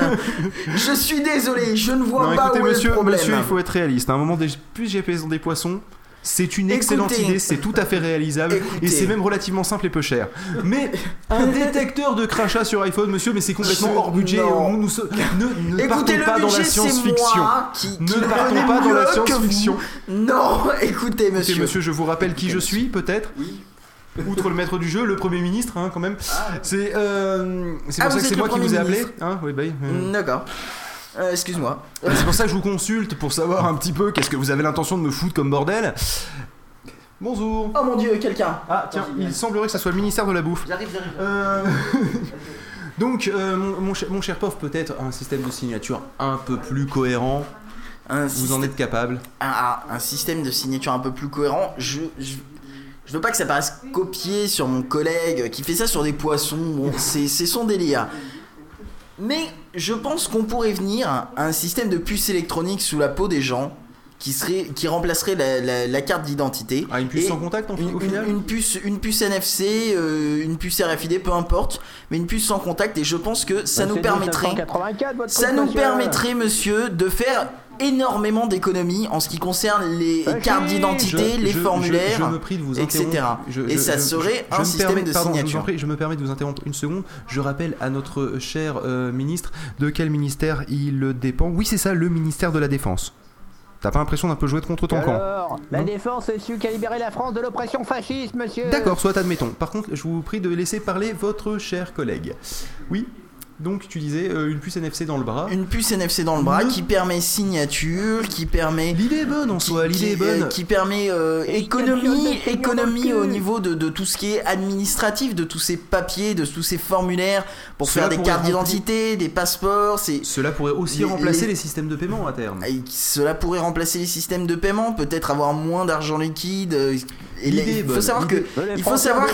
Je suis désolé, je ne vois
Non,
pas
écoutez,
où est
monsieur,
le problème.
monsieur, il faut être réaliste. À un moment, des plus GPS dans des poissons. C'est une excellente
Écoutez.
idée, c'est tout à fait réalisable
Écoutez.
et c'est même relativement simple et peu cher. Mais un détecteur de crachat sur iPhone, monsieur, mais c'est complètement hors budget. Nous, ne ne partons pas dans la science-fiction. Ne partons pas dans la science-fiction.
Non, écoutez, monsieur.
Écoutez, monsieur, je vous rappelle qui je suis, peut-être Outre le maître du jeu, le Premier ministre, hein, quand même. C'est euh,
Ah,
pour ça que c'est moi qui vous ai appelé. Hein oui, bah, oui, euh,
D'accord. Euh, Excuse-moi.
C'est pour ça que je vous consulte, pour savoir un petit peu qu'est-ce que vous avez l'intention de me foutre comme bordel. Bonjour.
Oh mon dieu, quelqu'un.
Ah, tiens, il semblerait que ça soit le ministère de la Bouffe.
J'arrive, j'arrive.
Euh, Donc, euh, mon, mon cher, mon cher Pof, peut-être un système de signature un peu plus cohérent.
Un,
Vous en êtes capable
un, un- système de signature un peu plus cohérent. Je, je, je veux pas que ça paraisse copié sur mon collègue qui fait ça sur des poissons. Bon, c'est son délire. Mais je pense qu'on pourrait venir à un système de puce électronique sous la peau des gens qui, serait, qui remplacerait la, la- la carte d'identité.
Ah, une puce
Et
sans contact en,
Une,
au
une-
final
une puce, une puce NFC, euh, une puce RFID, peu importe, mais une puce sans contact. Et je pense que ça
Bah,
nous permettrait.
1984, votre
Ça nous permettrait, monsieur, de faire énormément d'économies en ce qui concerne les cartes d'identité, les
je-
formulaires.
je, je me prie de vous
etc. Et ça serait
je
un
me
système
permets-
de
pardon,
signature.
prie, je me permets de vous interrompre une seconde. Je rappelle à notre cher euh, ministre de quel ministère il dépend. Oui, c'est ça, le ministère de la Défense. T'as pas l'impression d'un peu jouer contre ton camp
Alors, la
Non.
défense est celui qui a libéré la France de l'oppression fasciste, monsieur.
D'accord, soit admettons. Par contre, je vous prie de laisser parler votre cher collègue. Oui, donc tu disais euh, une puce NFC dans le bras.
Une puce NFC dans le bras qui permet signature, qui permet.
L'idée est bonne en
qui-
soi, l'idée est
euh,
bonne.
qui permet euh, économie, économie au niveau de, de tout ce qui est administratif, de tous ces papiers, de tous ces formulaires pour
Cela
faire des cartes
remplir-
d'identité, des passeports. C'est
Cela pourrait aussi
Les-
remplacer
les-
les... systèmes de paiement à terme.
Et cela pourrait remplacer les systèmes de paiement, peut-être avoir moins d'argent liquide.
Est
il faut savoir que il faut savoir-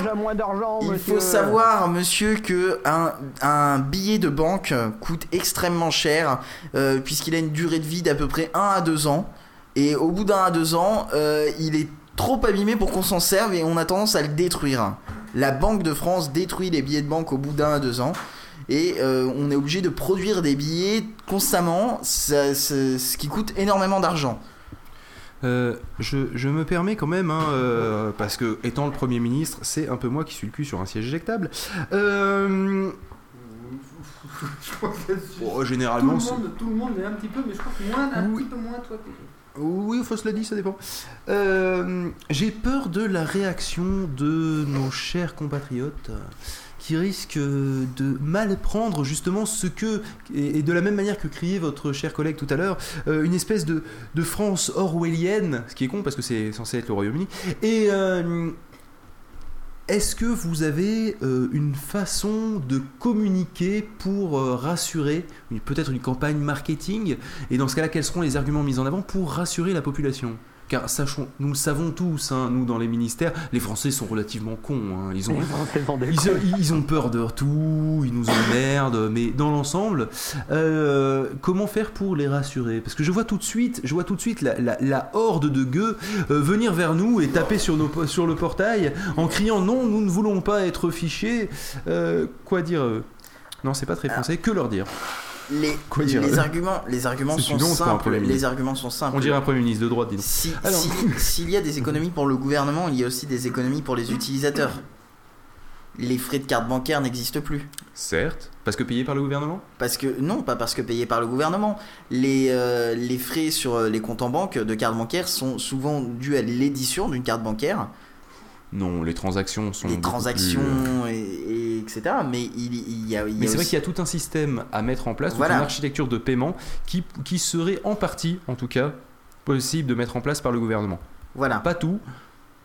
il
monsieur.
faut savoir, monsieur, que un, un billet de banque coûte extrêmement cher euh, puisqu'il a une durée de vie d'à peu près 1 à 2 ans. Et au bout d'un à deux ans, euh, il est trop abîmé pour qu'on s'en serve et on a tendance à le détruire. La Banque de France détruit les billets de banque au bout d'un à deux ans. et euh, on est obligé de produire des billets constamment, ça- ça- ce qui coûte énormément d'argent.
Euh, je, je me permets quand même, hein, euh, parce que étant le Premier ministre, c'est un peu moi qui suis le cul sur un siège éjectable. Euh,
Je pense que là-dessus,
bon,
tout,
généralement,
le monde, tout le monde est un petit peu, mais je crois que moins, un
Oui.
petit peu moins toi.
Oui, faut se le dire, ça dépend. Euh, J'ai peur de la réaction de nos chers compatriotes qui risquent euh, de mal prendre justement ce que, et de la même manière que criait votre cher collègue tout à l'heure, euh, une espèce de, France orwellienne, ce qui est con parce que c'est censé être le Royaume-Uni. Et euh, est-ce que vous avez une façon de communiquer pour rassurer, peut-être une campagne marketing et dans ce cas-là, quels seront les arguments mis en avant pour rassurer la population? Car sachons, nous le savons tous, hein, nous dans les ministères, les Français sont relativement cons. hein, ils, ont, ils,
cons.
ils ont peur de tout, ils nous emmerdent, mais dans l'ensemble, euh, comment faire pour les rassurer? Parce que je vois tout de suite, je vois tout de suite la, la- la horde de gueux euh, venir vers nous et taper sur, nos, po- sur le portail en criant non, nous ne voulons pas être fichés. Euh, quoi dire Non, c'est pas très français. Que leur dire?
Les,
Quoi dire
les arguments, les arguments sont simples. Les arguments sont simples.
On dirait un premier ministre de droite, dis donc.
Si-
Alors-
si- S'il y a des économies pour le gouvernement, il y a aussi des économies pour les utilisateurs. Les frais de carte bancaire n'existent plus.
Certes, parce que payé par le gouvernement?
Parce que, non, pas parce que payés par le gouvernement. Les, euh, les frais sur euh, les comptes en banque de carte bancaire sont souvent dus à l'édition d'une carte bancaire,
Non, les transactions sont.
les transactions,
plus, euh,
et, et etc. Mais il, il y a. il
Mais c'est vrai qu'il y a tout un système à mettre en place, toute une architecture de paiement qui, qui serait en partie, en tout cas, possible de mettre en place par le gouvernement.
Voilà.
Pas tout,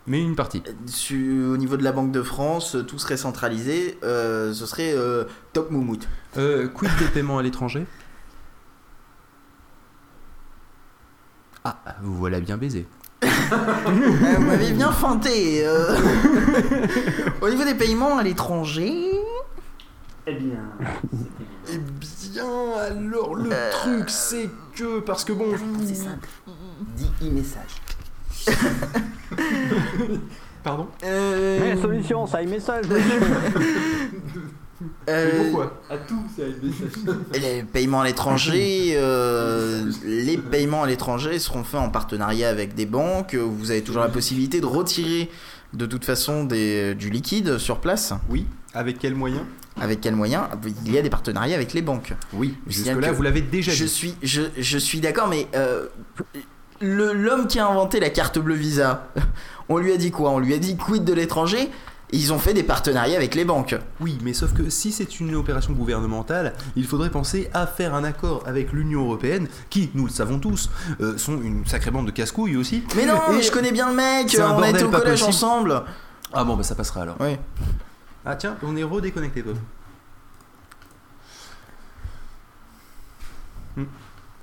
mais une partie.
Su- au niveau de la Banque de France, tout serait centralisé. euh, ce serait euh, top moumout.
Euh, quid des paiements à l'étranger? Ah, vous voilà bien baisé.
Euh, vous m'avez bien feinté. euh. Au niveau des paiements à l'étranger,
Eh bien,
Eh bien, alors le
Euh.
truc c'est que, parce que bon,
C'est simple. Dis e-message.
pardon?
Euh,
Mais solution, ça y message.
euh,
À tout, message.
les paiements à l'étranger, euh, les paiements à l'étranger seront faits en partenariat avec des banques. Vous avez toujours la possibilité de retirer de toute façon des, du liquide sur place.
Oui, avec quel moyen
Avec quel moyen Il y a des partenariats avec les banques.
Oui, jusque-là
que
vous l'avez déjà
Je
dit.
suis, je, je suis d'accord, mais euh, le- l'homme qui a inventé la carte bleue Visa, on lui a dit quoi? On lui a dit quid de l'étranger? Ils ont fait des partenariats avec les banques.
Oui, mais sauf que si c'est une opération gouvernementale, il faudrait penser à faire un accord avec l'Union Européenne, qui, nous le savons tous, euh, sont une sacrée bande de casse-couilles aussi.
Mais non, mais je connais bien le mec, on a été
bordel
au collège
possible.
ensemble.
Ah bon, bah ça passera alors.
Oui.
Ah tiens, on est redéconnecté, Bob. Hmm.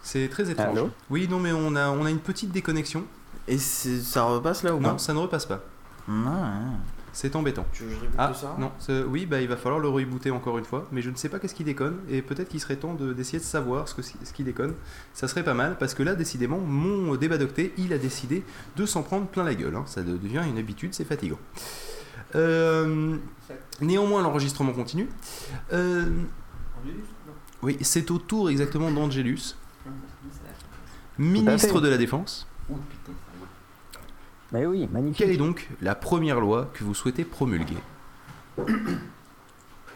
C'est très étrange.
Allô?
Oui, non, mais on a, on a une petite déconnexion.
Et ça repasse là ou
Non,
pas
ça ne repasse pas.
Non.
C'est embêtant.
Tu veux que je répète
Ah,
ça?
non, oui, bah il va falloir le rebooter encore une fois, mais je ne sais pas qu'est-ce qui déconne, et peut-être qu'il serait temps de- d'essayer de, savoir ce, que, ce qui déconne. Ça serait pas mal, parce que là, décidément, mon débat d'octet, il a décidé de s'en prendre plein la gueule. hein. Ça de- devient une habitude, c'est fatigant. Euh, néanmoins, l'enregistrement continue. Euh, oui, c'est au tour exactement d'Angelus, ministre
fait.
de la Défense.
Oh putain, ça va.
Mais oui, magnifique.
Quelle est donc la première loi que vous souhaitez promulguer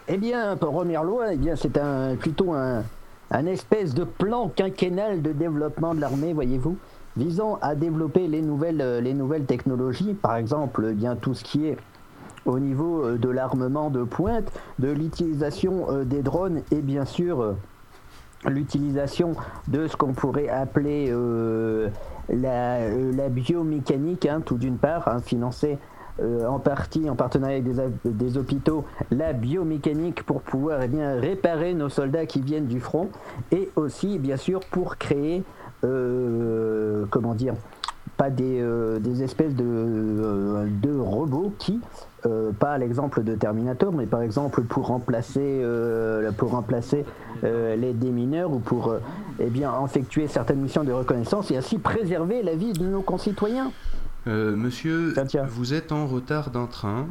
Eh bien, première loi, eh bien, c'est un, plutôt un, un espèce de plan quinquennal de développement de l'armée, voyez-vous, visant à développer les nouvelles, euh, les nouvelles technologies, par exemple, eh bien tout ce qui est au niveau euh, de l'armement de pointe, de l'utilisation euh, des drones et bien sûr l'utilisation de ce qu'on pourrait appeler euh, la, euh, la biomécanique, hein, tout d'une part, hein, financée euh, en partie en partenariat avec des, des hôpitaux, la biomécanique pour pouvoir eh bien, réparer nos soldats qui viennent du front et aussi bien sûr pour créer, euh, comment dire, pas des, euh, des espèces de, euh, de robots qui, euh, pas à l'exemple de Terminator, mais par exemple pour remplacer, euh, pour remplacer euh, les démineurs ou pour euh, eh bien, effectuer certaines missions de reconnaissance et ainsi préserver la vie de nos concitoyens.
Euh, Monsieur,
Tiens, tiens.
vous êtes en retard d'un train.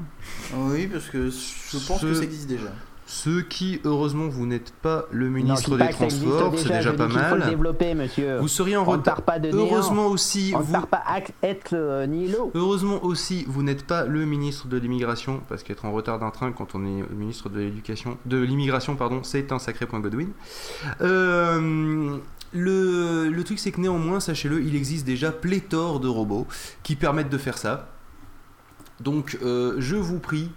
Oui, parce que je pense
Ce-
que ça existe déjà.
Ce qui, heureusement, vous n'êtes pas le ministre des Transports, c'est
déjà,
pas mal. Vous seriez en retard. Heureusement aussi, vous...
euh.
Heureusement aussi, vous n'êtes pas le ministre de l'immigration, parce qu'être en retard d'un train quand on est ministre de l'éducation, de l'immigration, pardon, c'est un sacré point Godwin. Euh, le, le truc, c'est que néanmoins, sachez-le, il existe déjà pléthore de robots qui permettent de faire ça. Donc, euh, je vous prie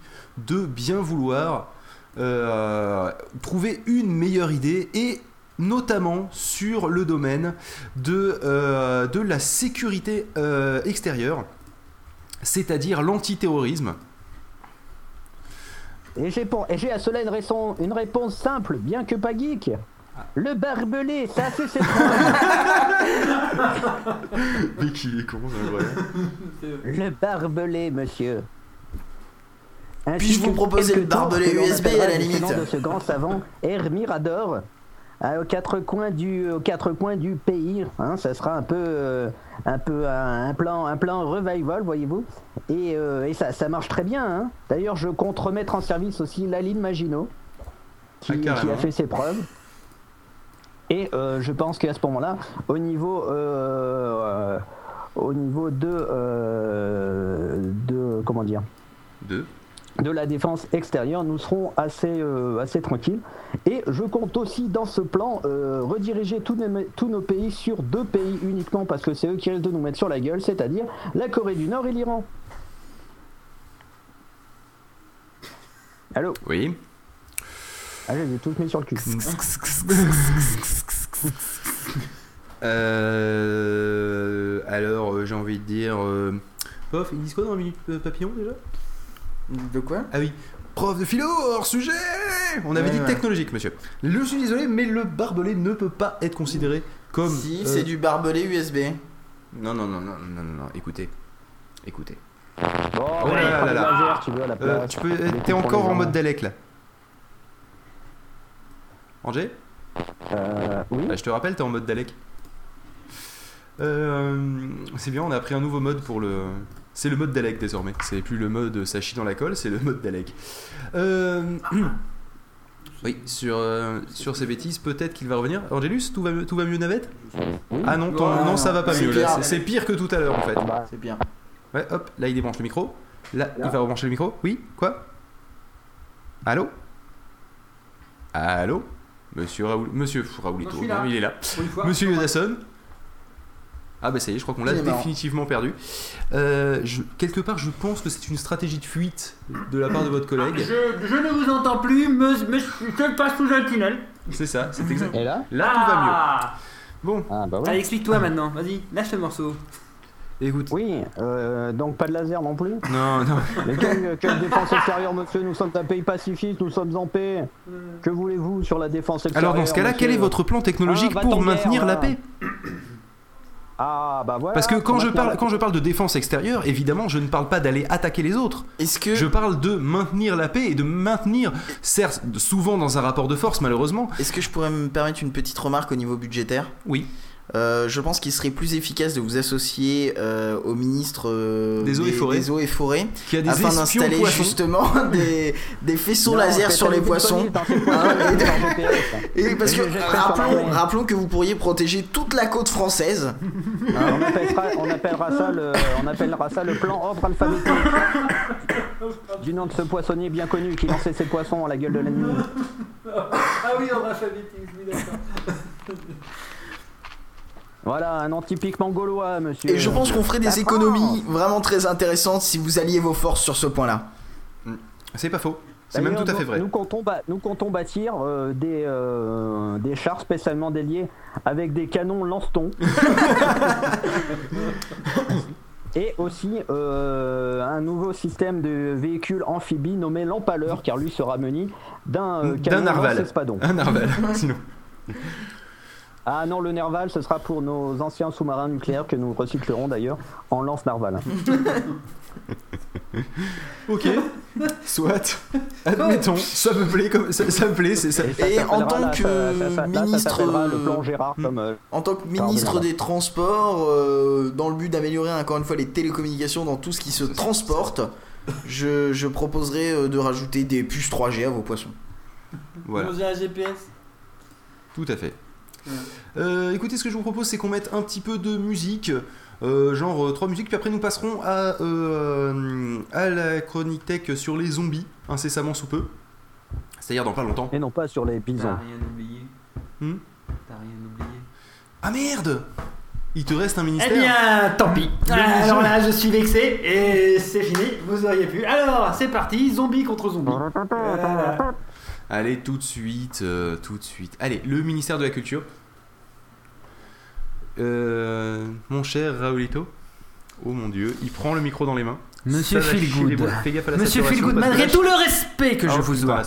de bien vouloir euh, trouver une meilleure idée et notamment sur le domaine de, euh, de la sécurité euh, extérieure, c'est-à-dire l'antiterrorisme.
Et j'ai pour... et j'ai à cela une, raison... une réponse simple, bien que pas geek. Le barbelé, ça c'est ses
Mais qui est con.
Le barbelé, monsieur.
Puis-je vous proposer le barbelé USB à la limite
de ce grand savant, Hermirador, aux quatre coins du, aux quatre coins du pays. Hein, ça sera un peu, euh, un peu un, un plan, un plan revival, voyez-vous. Et, euh, et ça, ça marche très bien. hein. D'ailleurs, je compte remettre en service aussi Laline Maginot, qui,
Ah,
qui a fait ses preuves. Et euh, je pense qu'à ce moment-là, au niveau, euh, euh, au niveau de, euh, de, comment dire,
Deux.
De la défense extérieure, nous serons assez, euh, assez tranquilles. Et je compte aussi dans ce plan euh, rediriger tous nos, tous nos pays sur deux pays uniquement parce que c'est eux qui risquent de nous mettre sur la gueule, c'est-à-dire la Corée du Nord et l'Iran. Allô
Oui.
Ah, je les ai tous mis sur le cul.
Euh, alors, euh, j'ai envie de dire. Euh... Pof, ils disent quoi dans la minute euh, papillon déjà
De quoi
Ah oui. Prof de philo, hors sujet On avait
Ouais,
dit
ouais.
technologique, monsieur. Je suis désolé, mais le barbelé ne peut pas être considéré comme.
Si,
euh,
c'est du barbelé USB.
Non, non, non, non, non, non, non, écoutez. Écoutez.
Bon,
Oh
ouais,
là là là
laser, tu veux, à la
Euh, tu peux. T'es encore en mode Dalek là. Angers
Euh, oui.
Bah, Je te rappelle, t'es en mode Dalek. Euh, c'est bien, on a appris un nouveau mode pour le. C'est le mode Dalek désormais. C'est plus le mode ça chie dans la colle, c'est le mode Dalek. Euh, Oui, sur, euh, sur ces bêtises, peut-être qu'il va revenir. Angelus, tout va, mieux- tout va mieux, Navette Ah non, ton-
Non,
ça va pas mieux là.
pire.
C'est- pire que tout à l'heure en fait.
Bah,
C'est bien.
Ouais, hop, là il débranche le micro. Là, il va rebrancher le micro. Oui, quoi? Allô? Allô? Monsieur Raoul. Monsieur Raoulito,
Non, là.
non, il est là. Monsieur Yodasson Ah bah ça y est, je crois qu'on l'a définitivement perdu. Euh, je- quelque part, je pense que c'est une stratégie de fuite de la part de votre collègue.
Je, je ne vous entends plus, mais, mais je passe sous un tunnel.
C'est ça, c'est exact.
Et là
Là, tout va mieux.
Ah
Bon,
Ah, bah ouais.
Allez, explique-toi maintenant, vas-y, lâche le morceau.
écoute.
Oui, euh, donc pas de laser non plus.
Non, non.
Mais quelle, quelle défense extérieure, monsieur Nous sommes un pays pacifiste, nous sommes en paix. Que voulez-vous sur la défense extérieure
Alors dans ce cas-là, quel est votre plan technologique
Ah,
pour
t'en
maintenir
guerre,
la paix?
Ah, bah voilà.
Parce que quand je, parle, quand je parle de défense extérieure, évidemment, je ne parle pas d'aller attaquer les autres.
Est-ce que.
Je parle de maintenir la paix et de maintenir, certes, souvent dans un rapport de force, malheureusement.
Est-ce que je pourrais me permettre une petite remarque au niveau budgétaire?
Oui.
Euh, je pense qu'il serait plus efficace de vous associer euh, au ministre euh,
Des eaux et forêts.
des eaux et forêts
Qui a des
afin d'installer justement des, des faisceaux
Non,
laser sur les poissons. Hein, et- parce que
Je
rappelons, que vous pourriez protéger toute la côte française.
on, appellera, on, appellera ça le, on appellera ça le plan ordre alphabétique. Du nom de ce poissonnier bien connu qui lançait ses poissons à la gueule de l'ennemi.
Ah oui, en alphabétique, oui, d'accord.
Voilà, un nom typiquement gaulois, monsieur.
Et je pense qu'on ferait
La
des économies vraiment très intéressantes si vous alliez vos forces sur ce point-là.
C'est pas faux. C'est même tout à fait
nous-
vrai.
Nous comptons, ba- nous comptons bâtir euh, des, euh, des chars spécialement dédiés avec des canons lance-ton. Et aussi euh, un nouveau système de véhicule amphibie nommé l'empaleur, car lui sera muni d'un euh,
D'un
canon
narval. Un narval, sinon.
Ah non, le nerval, ce sera pour nos anciens sous-marins nucléaires que nous recyclerons d'ailleurs en lance-narval.
Ok, soit. Admettons, ça me plaît, comme, ça, ça me plaît, c'est ça.
ça
Et en tant que
là, ça
ministre,
s'appellera le plan Gérard comme euh,
En tant que ministre des Transports, euh, dans le but d'améliorer encore une fois les télécommunications dans tout ce qui se transporte, je, je proposerais euh, de rajouter des puces 3G à vos poissons.
Voilà.
Un GPS.
Tout à fait. Euh, écoutez, ce que je vous propose, c'est qu'on mette un petit peu de musique, euh, genre euh, trois musiques, puis après nous passerons à, euh, à la chronique tech sur les zombies, incessamment sous peu. C'est-à-dire dans pas longtemps.
Et non pas sur les
T'as
bisons.
rien oublié.
Hmm
T'as rien oublié.
Ah merde Il te reste un ministère
Eh bien, tant pis.
Le
Alors là, je suis vexé et c'est fini. Vous auriez pu. Alors, c'est parti. Zombie contre zombie. Voilà.
Allez, tout de suite, euh, tout de suite. Allez, le ministère de la Culture. Euh, mon cher Raoulito. Oh mon dieu, il prend le micro dans les mains.
Monsieur
que
malgré tout le respect que
Ah,
je vous
putain,
dois,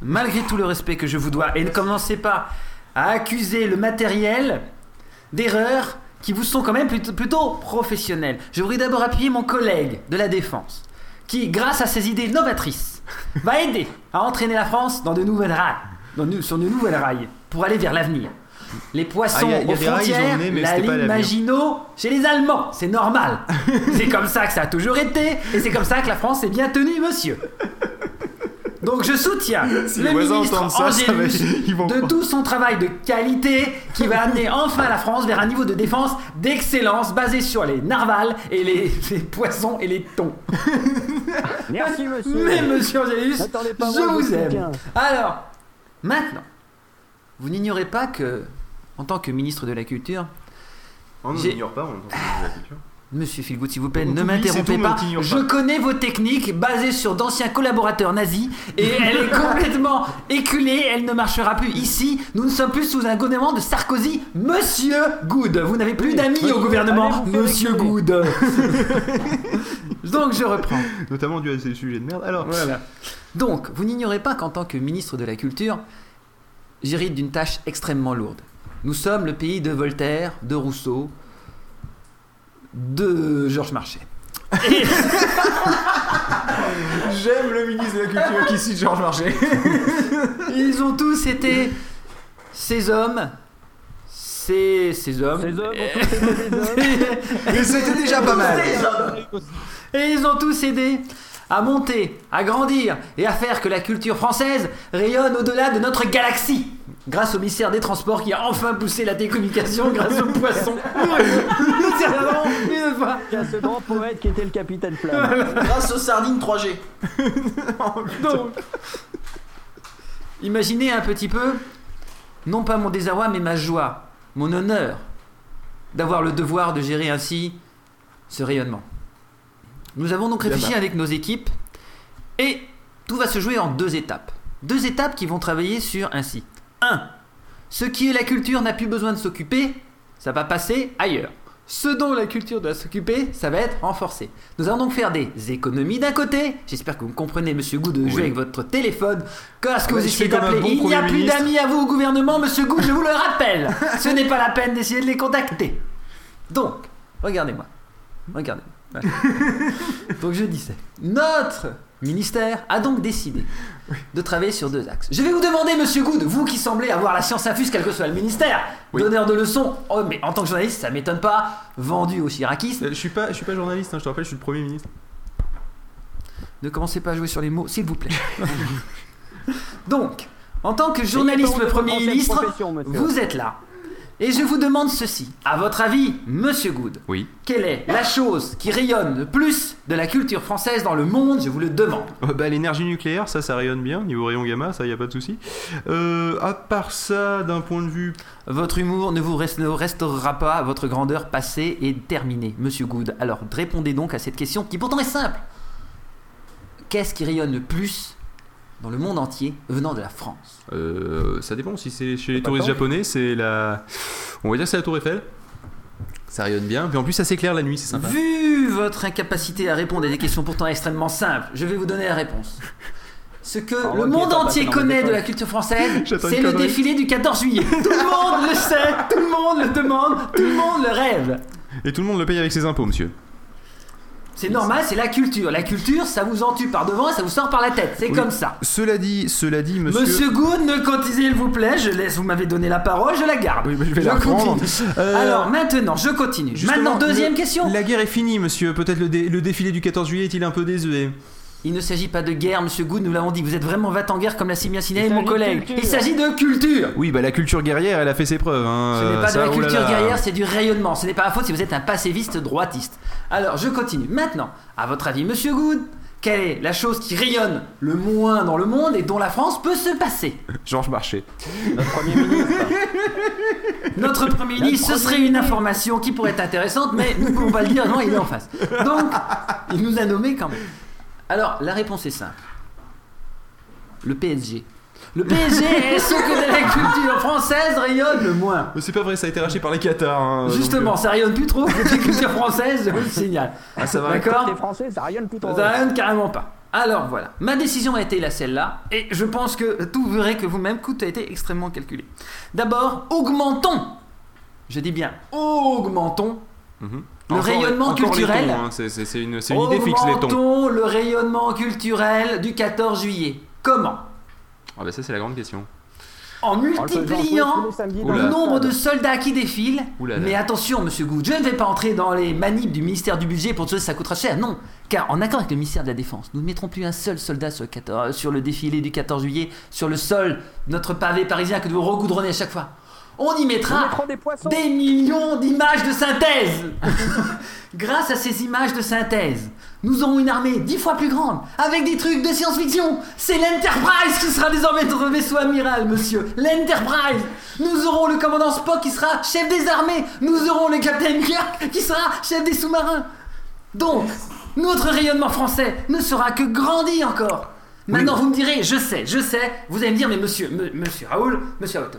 malgré tout le respect que je vous dois, et ne commencez pas à accuser le matériel d'erreurs qui vous sont quand même plutôt, plutôt professionnelles. Je voudrais d'abord appuyer mon collègue de la défense, qui, grâce à ses idées novatrices, va aider à entraîner la France dans de nouvelles rails, dans de- sur de nouvelles rails, pour aller vers l'avenir. Les poissons
Ah, y a- y a
aux
des rails, ils ont
frontières, la ligne. Maginot chez les Allemands, c'est normal. c'est comme ça que ça a toujours été, et c'est comme ça que la France est bien tenue, monsieur. Donc je soutiens
Si
le ministre
ça, ça va-
Angélus
ils vont
de
croire.
tout son travail de qualité qui va amener enfin la France vers un niveau de défense d'excellence basé sur les narvals et les, les poissons et les thons.
Merci monsieur.
Mais monsieur Angélus, je vous aime. Alors, maintenant, vous n'ignorez pas que, en tant que ministre de la Culture,
On n'ignore pas, on de la culture.
Monsieur Philgood, s'il vous plaît, ne m'interrompez pas. Je connais vos techniques basées sur d'anciens collaborateurs nazis et elle est complètement éculée. Elle ne marchera plus ici. Nous ne sommes plus sous un gouvernement de Sarkozy. Monsieur Good, vous n'avez plus d'amis au gouvernement. Monsieur. Good. Donc je reprends.
Notamment dû à ces sujets de merde. Alors,
Voilà. Donc, vous n'ignorez pas qu'en tant que ministre de la Culture, j'hérite d'une tâche extrêmement lourde. Nous sommes le pays de Voltaire, de Rousseau, de Georges Marchais. Et-
j'aime le ministre de la Culture qui cite Georges Marchais.
ils ont tous été ces hommes, ces, ces hommes.
Ces hommes ont tous été des hommes.
Mais c'était déjà pas mal.
Et ils ont tous aidé à monter, à grandir et à faire que la culture française rayonne au-delà de notre galaxie. Grâce au ministère des Transports qui a enfin poussé la télécommunication grâce aux poissons. Une fois.
Il y a ce grand poète qui était le capitaine Flamme.
Grâce aux sardines 3G.
Donc, imaginez un petit peu, non pas mon désarroi, mais ma joie, mon honneur d'avoir le devoir de gérer ainsi ce rayonnement. Nous avons donc réfléchi avec nos équipes et tout va se jouer en deux étapes. Deux étapes qui vont travailler sur ainsi. 1. Ce qui est la culture n'a plus besoin de s'occuper, ça va passer ailleurs. Ce dont la culture doit s'occuper, ça va être renforcé. Nous allons donc faire des économies d'un côté. J'espère que vous comprenez, monsieur Gou, de jouer
Oui.
avec votre téléphone. Qu'est-ce que
Ouais,
vous
je
essayez
fais comme un
d'appeler
bon
Il n'y a
Premier
plus
ministre.
d'amis à vous au gouvernement, monsieur Gou, je vous le rappelle. Ce n'est pas la peine d'essayer de les contacter. Donc, regardez-moi. Regardez. Voilà. donc je disais, notre ministère a donc décidé de travailler sur deux axes. Je vais vous demander, monsieur Good, vous qui semblez avoir la science infuse, quel que soit le ministère,
Oui.
donneur de leçons, oh, mais en tant que journaliste, ça m'étonne pas, vendu au chiracisme,
Euh, Je suis pas, je suis pas journaliste, hein, je te rappelle, je suis le premier ministre.
ne commencez pas à jouer sur les mots, s'il vous plaît. donc, en tant que journaliste, Premier ministre, vous êtes là. Et je vous demande ceci. À votre avis, monsieur Good,
Oui.
quelle est la chose qui rayonne le plus de la culture française dans le monde Je vous le demande.
Euh, bah, l'énergie nucléaire, ça, ça rayonne bien. Niveau rayon gamma, ça, y a pas de souci. Euh, à part ça, d'un point de vue.
Votre humour ne vous ne restaurera pas, votre grandeur passée et terminée, monsieur Good. Alors répondez donc à cette question qui pourtant est simple. Qu'est-ce qui rayonne le plus dans le monde entier venant de la France
Euh, ça dépend. Si c'est chez les touristes japonais, c'est la. On va dire que c'est la Tour Eiffel. Ça rayonne bien. Puis en plus, ça s'éclaire la nuit, c'est sympa.
Vu votre incapacité à répondre à des questions pourtant extrêmement simples, je vais vous donner la réponse. Ce que
Alors,
le monde entier connaît de la culture française, c'est le défilé du 14 juillet. Tout le monde le sait, tout le monde le demande, tout le monde le rêve.
Et tout le monde le paye avec ses impôts, monsieur.
C'est normal, c'est la culture. La culture, ça vous en tue par devant et ça vous sort par la tête. C'est
Oui.
comme ça.
Cela dit, cela dit, monsieur.
Monsieur, ne comptez s'il vous plaît, je laisse, vous m'avez donné la parole, je la garde.
Oui, bah, je vais la
continue.
Euh,
Alors maintenant, je continue.
Justement,
maintenant, deuxième
le-
question.
La guerre est finie, monsieur. Peut-être le, dé- le défilé du 14 juillet est-il un peu désuet?
Il ne s'agit pas de guerre, monsieur Good, nous l'avons dit. Vous êtes vraiment va en guerre comme l'a si bien signé mon collègue.
culture.
Il s'agit de culture.
Oui, bah la culture guerrière, elle a fait ses preuves. Hein.
Ce n'est pas de la
oh là
culture
là.
guerrière, c'est du rayonnement. Ce n'est pas la faute si vous êtes un pacifiste droitiste. Alors, je continue. Maintenant, à votre avis, monsieur Good, quelle est la chose qui rayonne le moins dans le monde et dont la France peut se passer?
Georges Marchais.
Notre Premier ministre.
Notre Premier ministre, ce serait une information qui pourrait être intéressante, mais nous ne pouvons pas le dire, non, il est en face. Donc, il nous a nommé quand même. Alors, la réponse est simple. Le PSG. Le PSG est ce que de la culture française rayonne le moins.
Mais c'est pas vrai, ça a été racheté par les Qatars. hein,
Justement,
donc,
ça rayonne plus trop que la culture française, je vous le signale.
euh, ah, ça va.
D'accord
Côté français, ça rayonne plus trop.
Ça rayonne carrément pas. Alors voilà, ma décision a été la celle-là, et je pense que tout verrez que vous-même, tout a été extrêmement calculé. D'abord, augmentons, je dis bien, augmentons
Mhm.
Le
Encore-
rayonnement culturel.
hein, C'est une, c'est une idée fixe, les tons.
Augmentons le rayonnement culturel du 14 juillet. Comment?
Ah, bah ça, c'est la grande question.
En
le
multipliant le nombre de soldats qui défilent.
Ouh là là.
Mais attention, monsieur Good, je ne vais pas entrer dans les manips du ministère du budget pour te dire que ça coûtera cher. Non, car en accord avec le ministère de la Défense, nous ne mettrons plus un seul soldat sur le, 14 sur le défilé du 14 juillet, sur le sol, notre pavé parisien que vous regoudronnez à chaque fois. On y mettra
des
millions d'images de synthèse. Grâce à ces images de synthèse, nous aurons une armée dix fois plus grande, avec des trucs de science-fiction. C'est l'Enterprise qui sera désormais notre vaisseau amiral, monsieur. L'Enterprise. Nous aurons le commandant Spock qui sera chef des armées. Nous aurons le capitaine Kirk qui sera chef des sous-marins. Donc, notre rayonnement français ne sera que grandi encore. Maintenant, vous me direz, je sais, je sais, vous allez me dire, mais monsieur, me- monsieur Raoul, monsieur Raoult,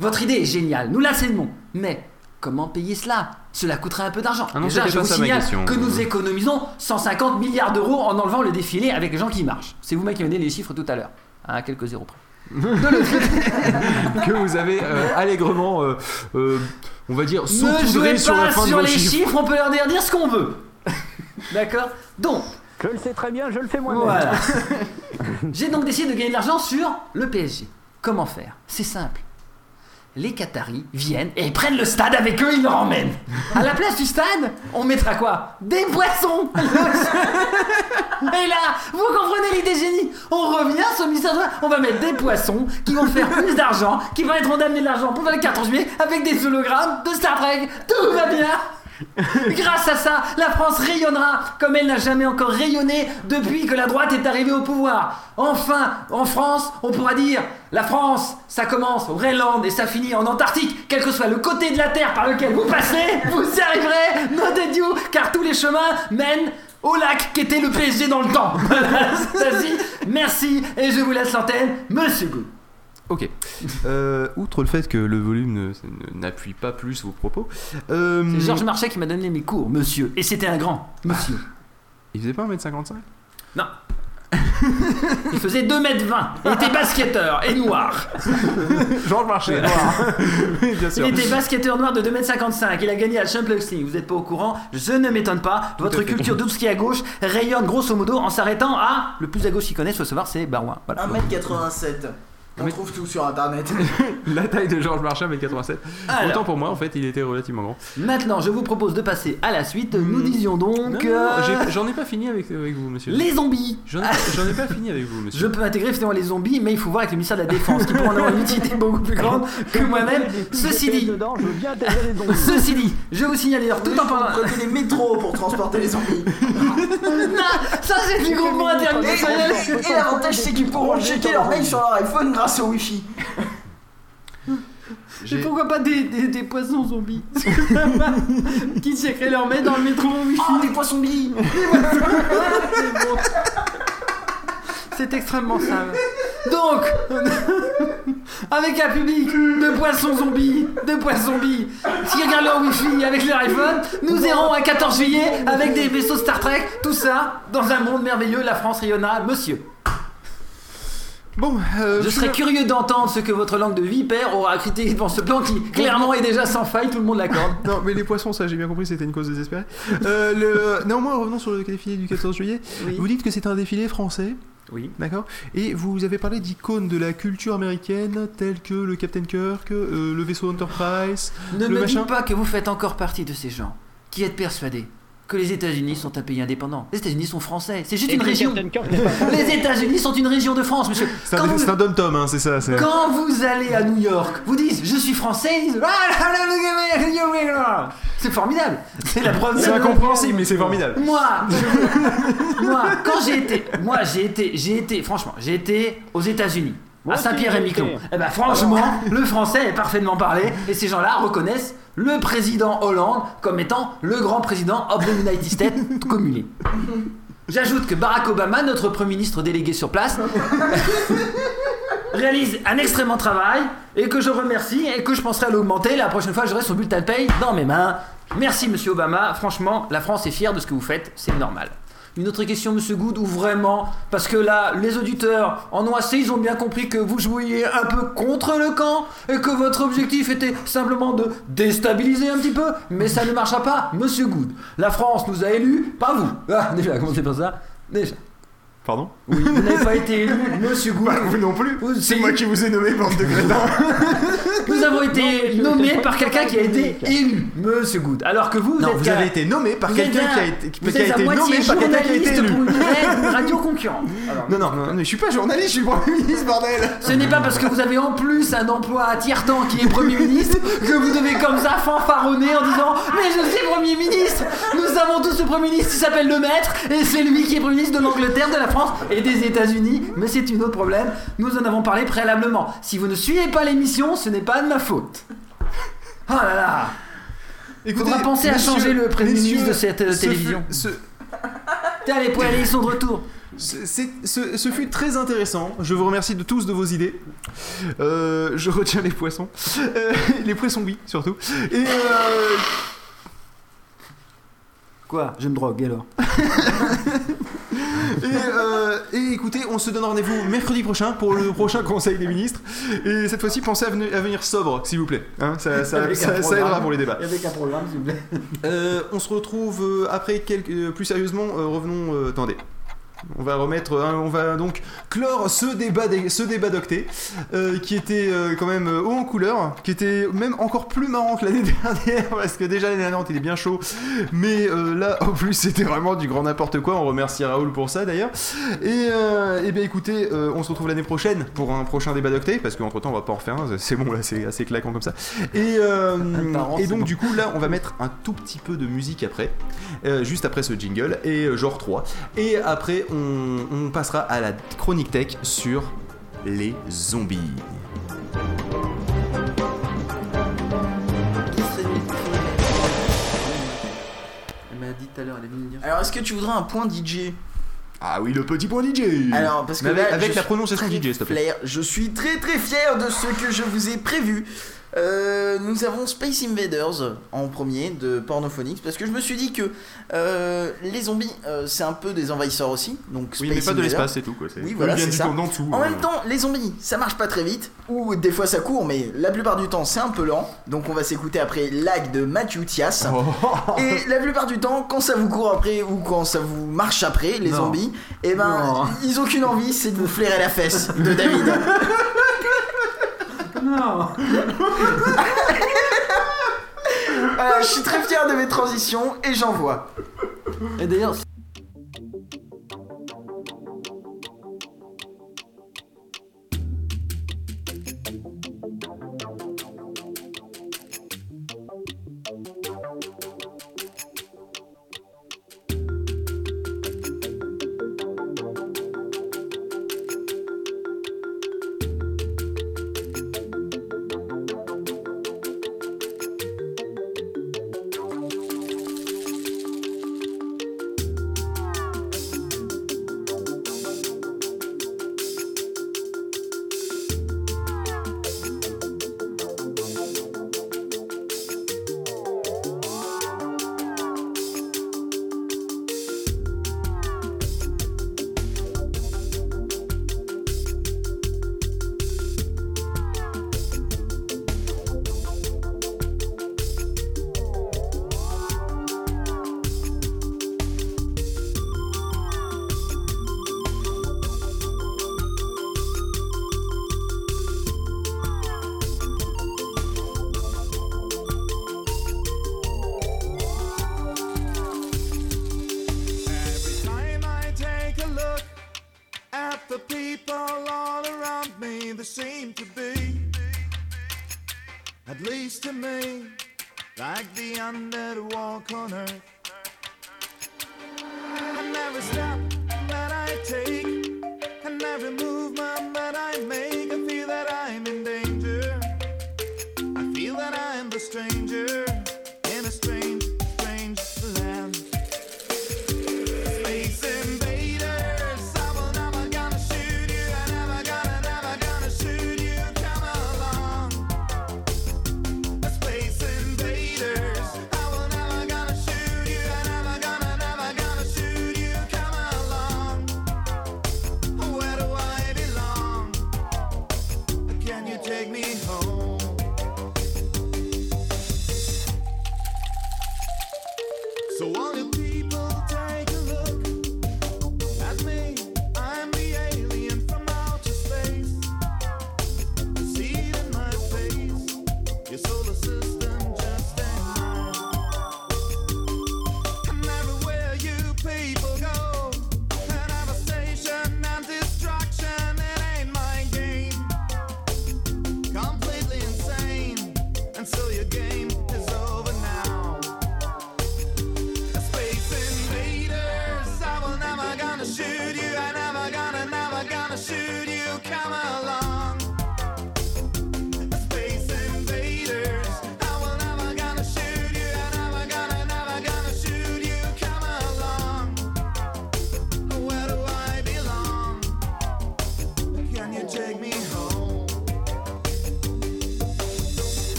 votre idée est géniale, nous la cédons. Mais comment payer cela? Cela coûtera un peu d'argent.
Ah non,
Déjà, je vous signale que nous économisons 150 milliards d'euros en enlevant le défilé avec les gens qui marchent. C'est vous-même qui avez donné les chiffres tout à l'heure, à quelques zéros près.
que vous avez euh, allègrement, euh, euh, on va dire,
Ne
saupoudré
jouez
sur la fin
sur les
chiffres.
chiffres, on peut leur dire, dire ce qu'on veut. D'accord? Donc,
Je le sais très bien, je le fais moi-même.
Voilà. J'ai donc décidé de gagner de l'argent sur le PSG. Comment faire? C'est simple. Les Qataris viennent et prennent le stade avec eux, ils le emmènent. À la place du stade, on mettra quoi? Des poissons Et là, vous comprenez l'idée génie? On revient sur le ministère de on va mettre des poissons qui vont faire plus d'argent, qui permettront d'amener de l'argent pour le 14 juillet avec des hologrammes de Star Trek. Tout va bien Grâce à ça, la France rayonnera comme elle n'a jamais encore rayonné depuis que la droite est arrivée au pouvoir. Enfin, en France, on pourra dire la France, ça commence au Groenland et ça finit en Antarctique, quel que soit le côté de la Terre par lequel vous passez, vous y arriverez, no de car tous les chemins mènent au lac qu'était le PSG dans le temps. Merci et je vous laisse l'antenne, Monsieur Gou.
Ok. Euh, outre le fait que le volume n'appuie pas plus vos propos, euh,
C'est Georges Marchais qui m'a donné mes cours, Monsieur, et c'était un grand Monsieur.
il faisait pas 1m55
Non. Il faisait 2m20. Il était basketteur et noir.
Georges Marchais, noir. Oui, bien sûr.
Il était basketteur noir de 2m55. Il a gagné à Champions League. Vous n'êtes pas au courant? Je ne m'étonne pas. Votre culture de tout ce qui est à gauche rayonne grosso modo en s'arrêtant à le plus à gauche qu'il connaisse, faut savoir, c'est Barouin. Voilà.
1m87. On
Mais-
trouve tout sur internet.
La taille de Georges Marchais, 1m87.
Alors.
Autant pour moi, en fait, il était relativement grand.
Maintenant, je vous propose de passer à la suite. Nous disions donc
Hmm. Non,
euh,
j'en ai pas fini avec, avec vous, monsieur.
les zombies.
J'en ai, pas fini avec vous, monsieur.
Je peux intégrer finalement les zombies, mais il faut voir avec le ministère de la Défense, qui pourra en avoir une utilité beaucoup plus grande que moi-même. Ceci dit,
dedans, je veux bien intégrer les zombies.
ceci dit, je vous signale d'ailleurs tout en parlant.
Prenez les métros pour transporter les zombies.
Ça, c'est du groupement interministériel.
et l'avantage, c'est qu'ils pourront checker leur mail sur leur iPhone grâce au Wi-Fi.
Et
J'ai-
pourquoi pas des, des, des poissons zombies Qui checkeraient leur mail dans le métro wifi
Oh, des poissons billes
C'est extrêmement simple. Donc, avec un public de poissons zombies, de poissons zombies, qui regardent leur wifi avec leur iPhone, nous irons à 14 juillet avec des vaisseaux Star Trek, tout ça dans un monde merveilleux, la France rayonna, monsieur.
Bon, euh,
Je serais curieux d'entendre ce que votre langue de vipère aura critiqué devant ce plan qui clairement est déjà sans faille, tout le monde l'accorde.
Non, mais les poissons, ça j'ai bien compris, c'était une cause désespérée. Euh, le... Néanmoins, revenons sur le défilé du 14 juillet.
Oui.
Vous dites que c'est un défilé français,
Oui.
d'accord Et vous avez parlé d'icônes de la culture américaine, telles que le Captain Kirk, euh, le vaisseau Enterprise.
Ne
Le
me
machin.
dites pas que vous faites encore partie de ces gens qui êtes persuadés que les États-Unis sont un pays indépendant. Les États-Unis sont français. C'est juste
Et
une région. Les États-Unis sont une région de France, monsieur.
C'est
Quand
un,
vous-
c'est un dom-tom, hein, c'est ça.
Quand vous allez à New York, vous dites je suis français, ils disent c'est formidable. C'est la preuve.
C'est incompréhensible, mais c'est formidable.
Moi, moi, quand j'ai été, moi j'ai été, j'ai été, franchement, j'ai été aux États-Unis. À
aussi,
Saint-Pierre-et-Miquelon.
j'ai été.
Eh ben franchement, le français est parfaitement parlé et ces gens-là reconnaissent le président Hollande comme étant le grand président of the United States communé. J'ajoute que Barack Obama, notre premier ministre délégué sur place, réalise un extrêmement travail et que je remercie et que je penserai à l'augmenter la prochaine fois j'aurai son bulletin de paye dans mes mains. Merci monsieur Obama, franchement, la France est fière de ce que vous faites, c'est normal. Une autre question, monsieur Good, ou vraiment Parce que là, les auditeurs en OAC, ils ont bien compris que vous jouiez un peu contre le camp et que votre objectif était simplement de déstabiliser un petit peu, mais ça ne marchera pas, monsieur Good. La France nous a élus, pas vous. Ah, déjà, commencez par ça? Déjà.
Pardon
Oui, vous n'avez pas été élu, monsieur Good.
Bah, Vous non plus C'est moi qui vous ai nommé, bande de crétins
Nous avons été nommés par quelqu'un qui a été élu, monsieur Good. Alors que vous, vous
Non,
êtes
vous avez été nommé par quelqu'un qui a été, qui
vous êtes
été nommé par quelqu'un qui a été élu.
pour une radio concurrente. Alors,
Non, non, non, mais je suis pas journaliste, je suis Premier ministre, bordel
Ce n'est pas parce que vous avez en plus un emploi à tiers-temps qui est Premier ministre que vous devez comme ça fanfaronner en disant Mais je suis Premier ministre Nous avons tous ce Premier ministre qui s'appelle le Maître et c'est lui qui est Premier ministre de l'Angleterre, de la France et des États-Unis. Mais c'est un autre problème. Nous en avons parlé préalablement. Si vous ne suivez pas l'émission, ce n'est pas de ma faute. Oh là là
Écoutez,
Faudra penser à changer le Premier ministre de cette, euh,
ce
télévision.
fut- ce-
les poils, ils sont de retour.
ce, ce fut très intéressant. Je vous remercie de tous de vos idées. Euh, je retiens les poissons. Euh, les poissons, oui, surtout. Et euh,
Quoi? Je me drogue alors?
Et, euh, et écoutez, on se donne rendez-vous mercredi prochain pour le prochain Conseil des ministres. Et cette fois-ci, pensez à, venir- à venir sobre, s'il vous plaît. Hein, ça, ça-
Avec un
ça- ça
programme.
aidera pour les débats.
Avait qu'un programme, s'il vous plaît.
Euh, on se retrouve euh, après quelques. plus sérieusement, revenons. euh, attendez. On va remettre, hein, on va donc clore ce débat, des- ce débat d'octet, euh, qui était euh, quand même euh, haut en couleur, qui était même encore plus marrant que l'année dernière, parce que déjà l'année dernière on était bien chaud, mais euh, là en plus c'était vraiment du grand n'importe quoi. On remercie Raoul pour ça d'ailleurs. Et, euh, eh bien écoutez, on se retrouve l'année prochaine pour un prochain débat d'octet, parce qu'entre temps on va pas en refaire un, c'est bon là, c'est assez claquant comme ça. Et, et donc
bon.
du coup là on va mettre un tout petit peu de musique après, juste après ce jingle, et genre 3. Et après on, on passera à la chronique tech sur les zombies.
Elle m'a dit tout à l'heure, elle est venue me dire.
Alors, est-ce que tu voudrais un point DJ
Ah oui, le petit point DJ
Alors, parce que
Mais avec,
là,
avec
je
la
suis
prononciation
très
DJ, s'il te plaît.
Je suis très très fier de ce que je vous ai prévu. Euh, nous avons Space Invaders en premier de Pornophonics parce que je me suis dit que euh, les zombies euh, c'est un peu des envahisseurs aussi donc
Oui, mais pas de l'espace, c'est tout quoi.
Oui, voilà, c'est ça.
dessous.
En même temps, les zombies, ça marche pas très vite, ou des fois ça court, mais la plupart du temps c'est un peu lent. Donc on va s'écouter après Lag de Matthew Thias.
Oh.
Et la plupart du temps, quand ça vous court après ou quand ça vous marche après, les
Non.
zombies, eh ben
Non.
ils ont qu'une envie, c'est de vous flairer la fesse de David. Je suis très fier de mes transitions et j'en vois.
Et d'ailleurs,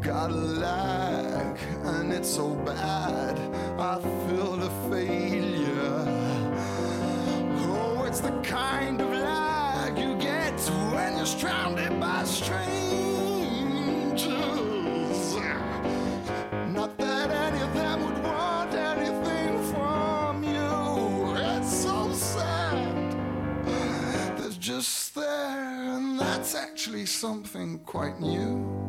got a lag, and it's so bad. I feel a failure. Oh, it's the kind of lag you get when you're surrounded by strangers. Not that any of them would want anything from you. It's so sad. There's just there, and that's actually something quite new.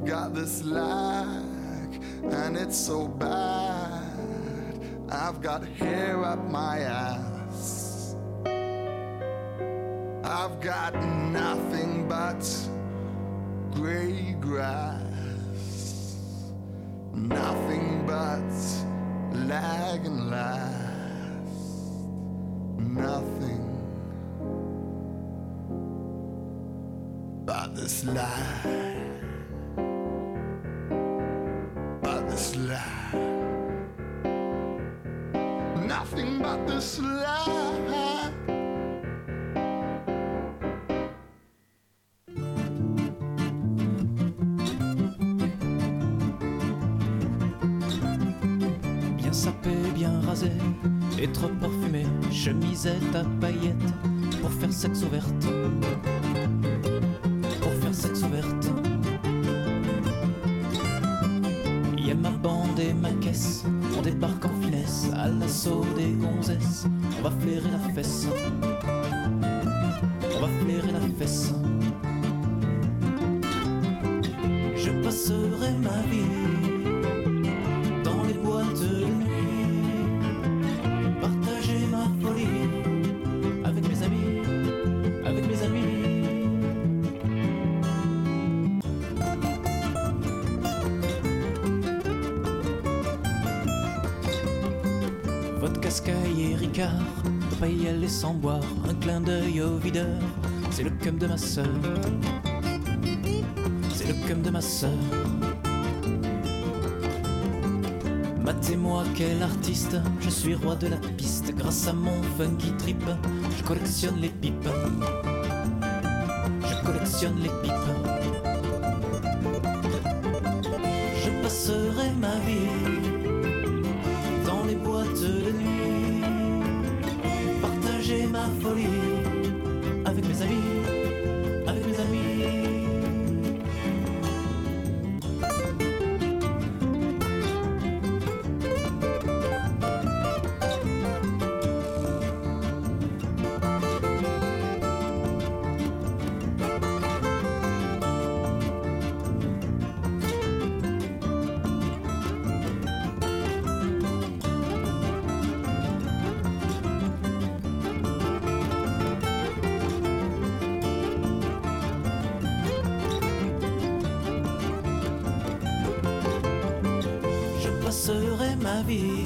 I've got this lag, and it's so bad. I've got hair up my ass. I've got nothing but gray grass. Nothing but lag and last. Nothing but this lie. Nothing but.
Bien sapé, bien rasé et trop parfumé, chemisette à paillettes pour faire sexe ouverte. Va sans boire, un clin d'œil au videur, c'est le cum de ma sœur. C'est le cum de ma sœur. Matez-moi quel artiste, je suis roi de la piste. Grâce à mon funky trip, je collectionne les pipes. Je collectionne les pipes. Ma vie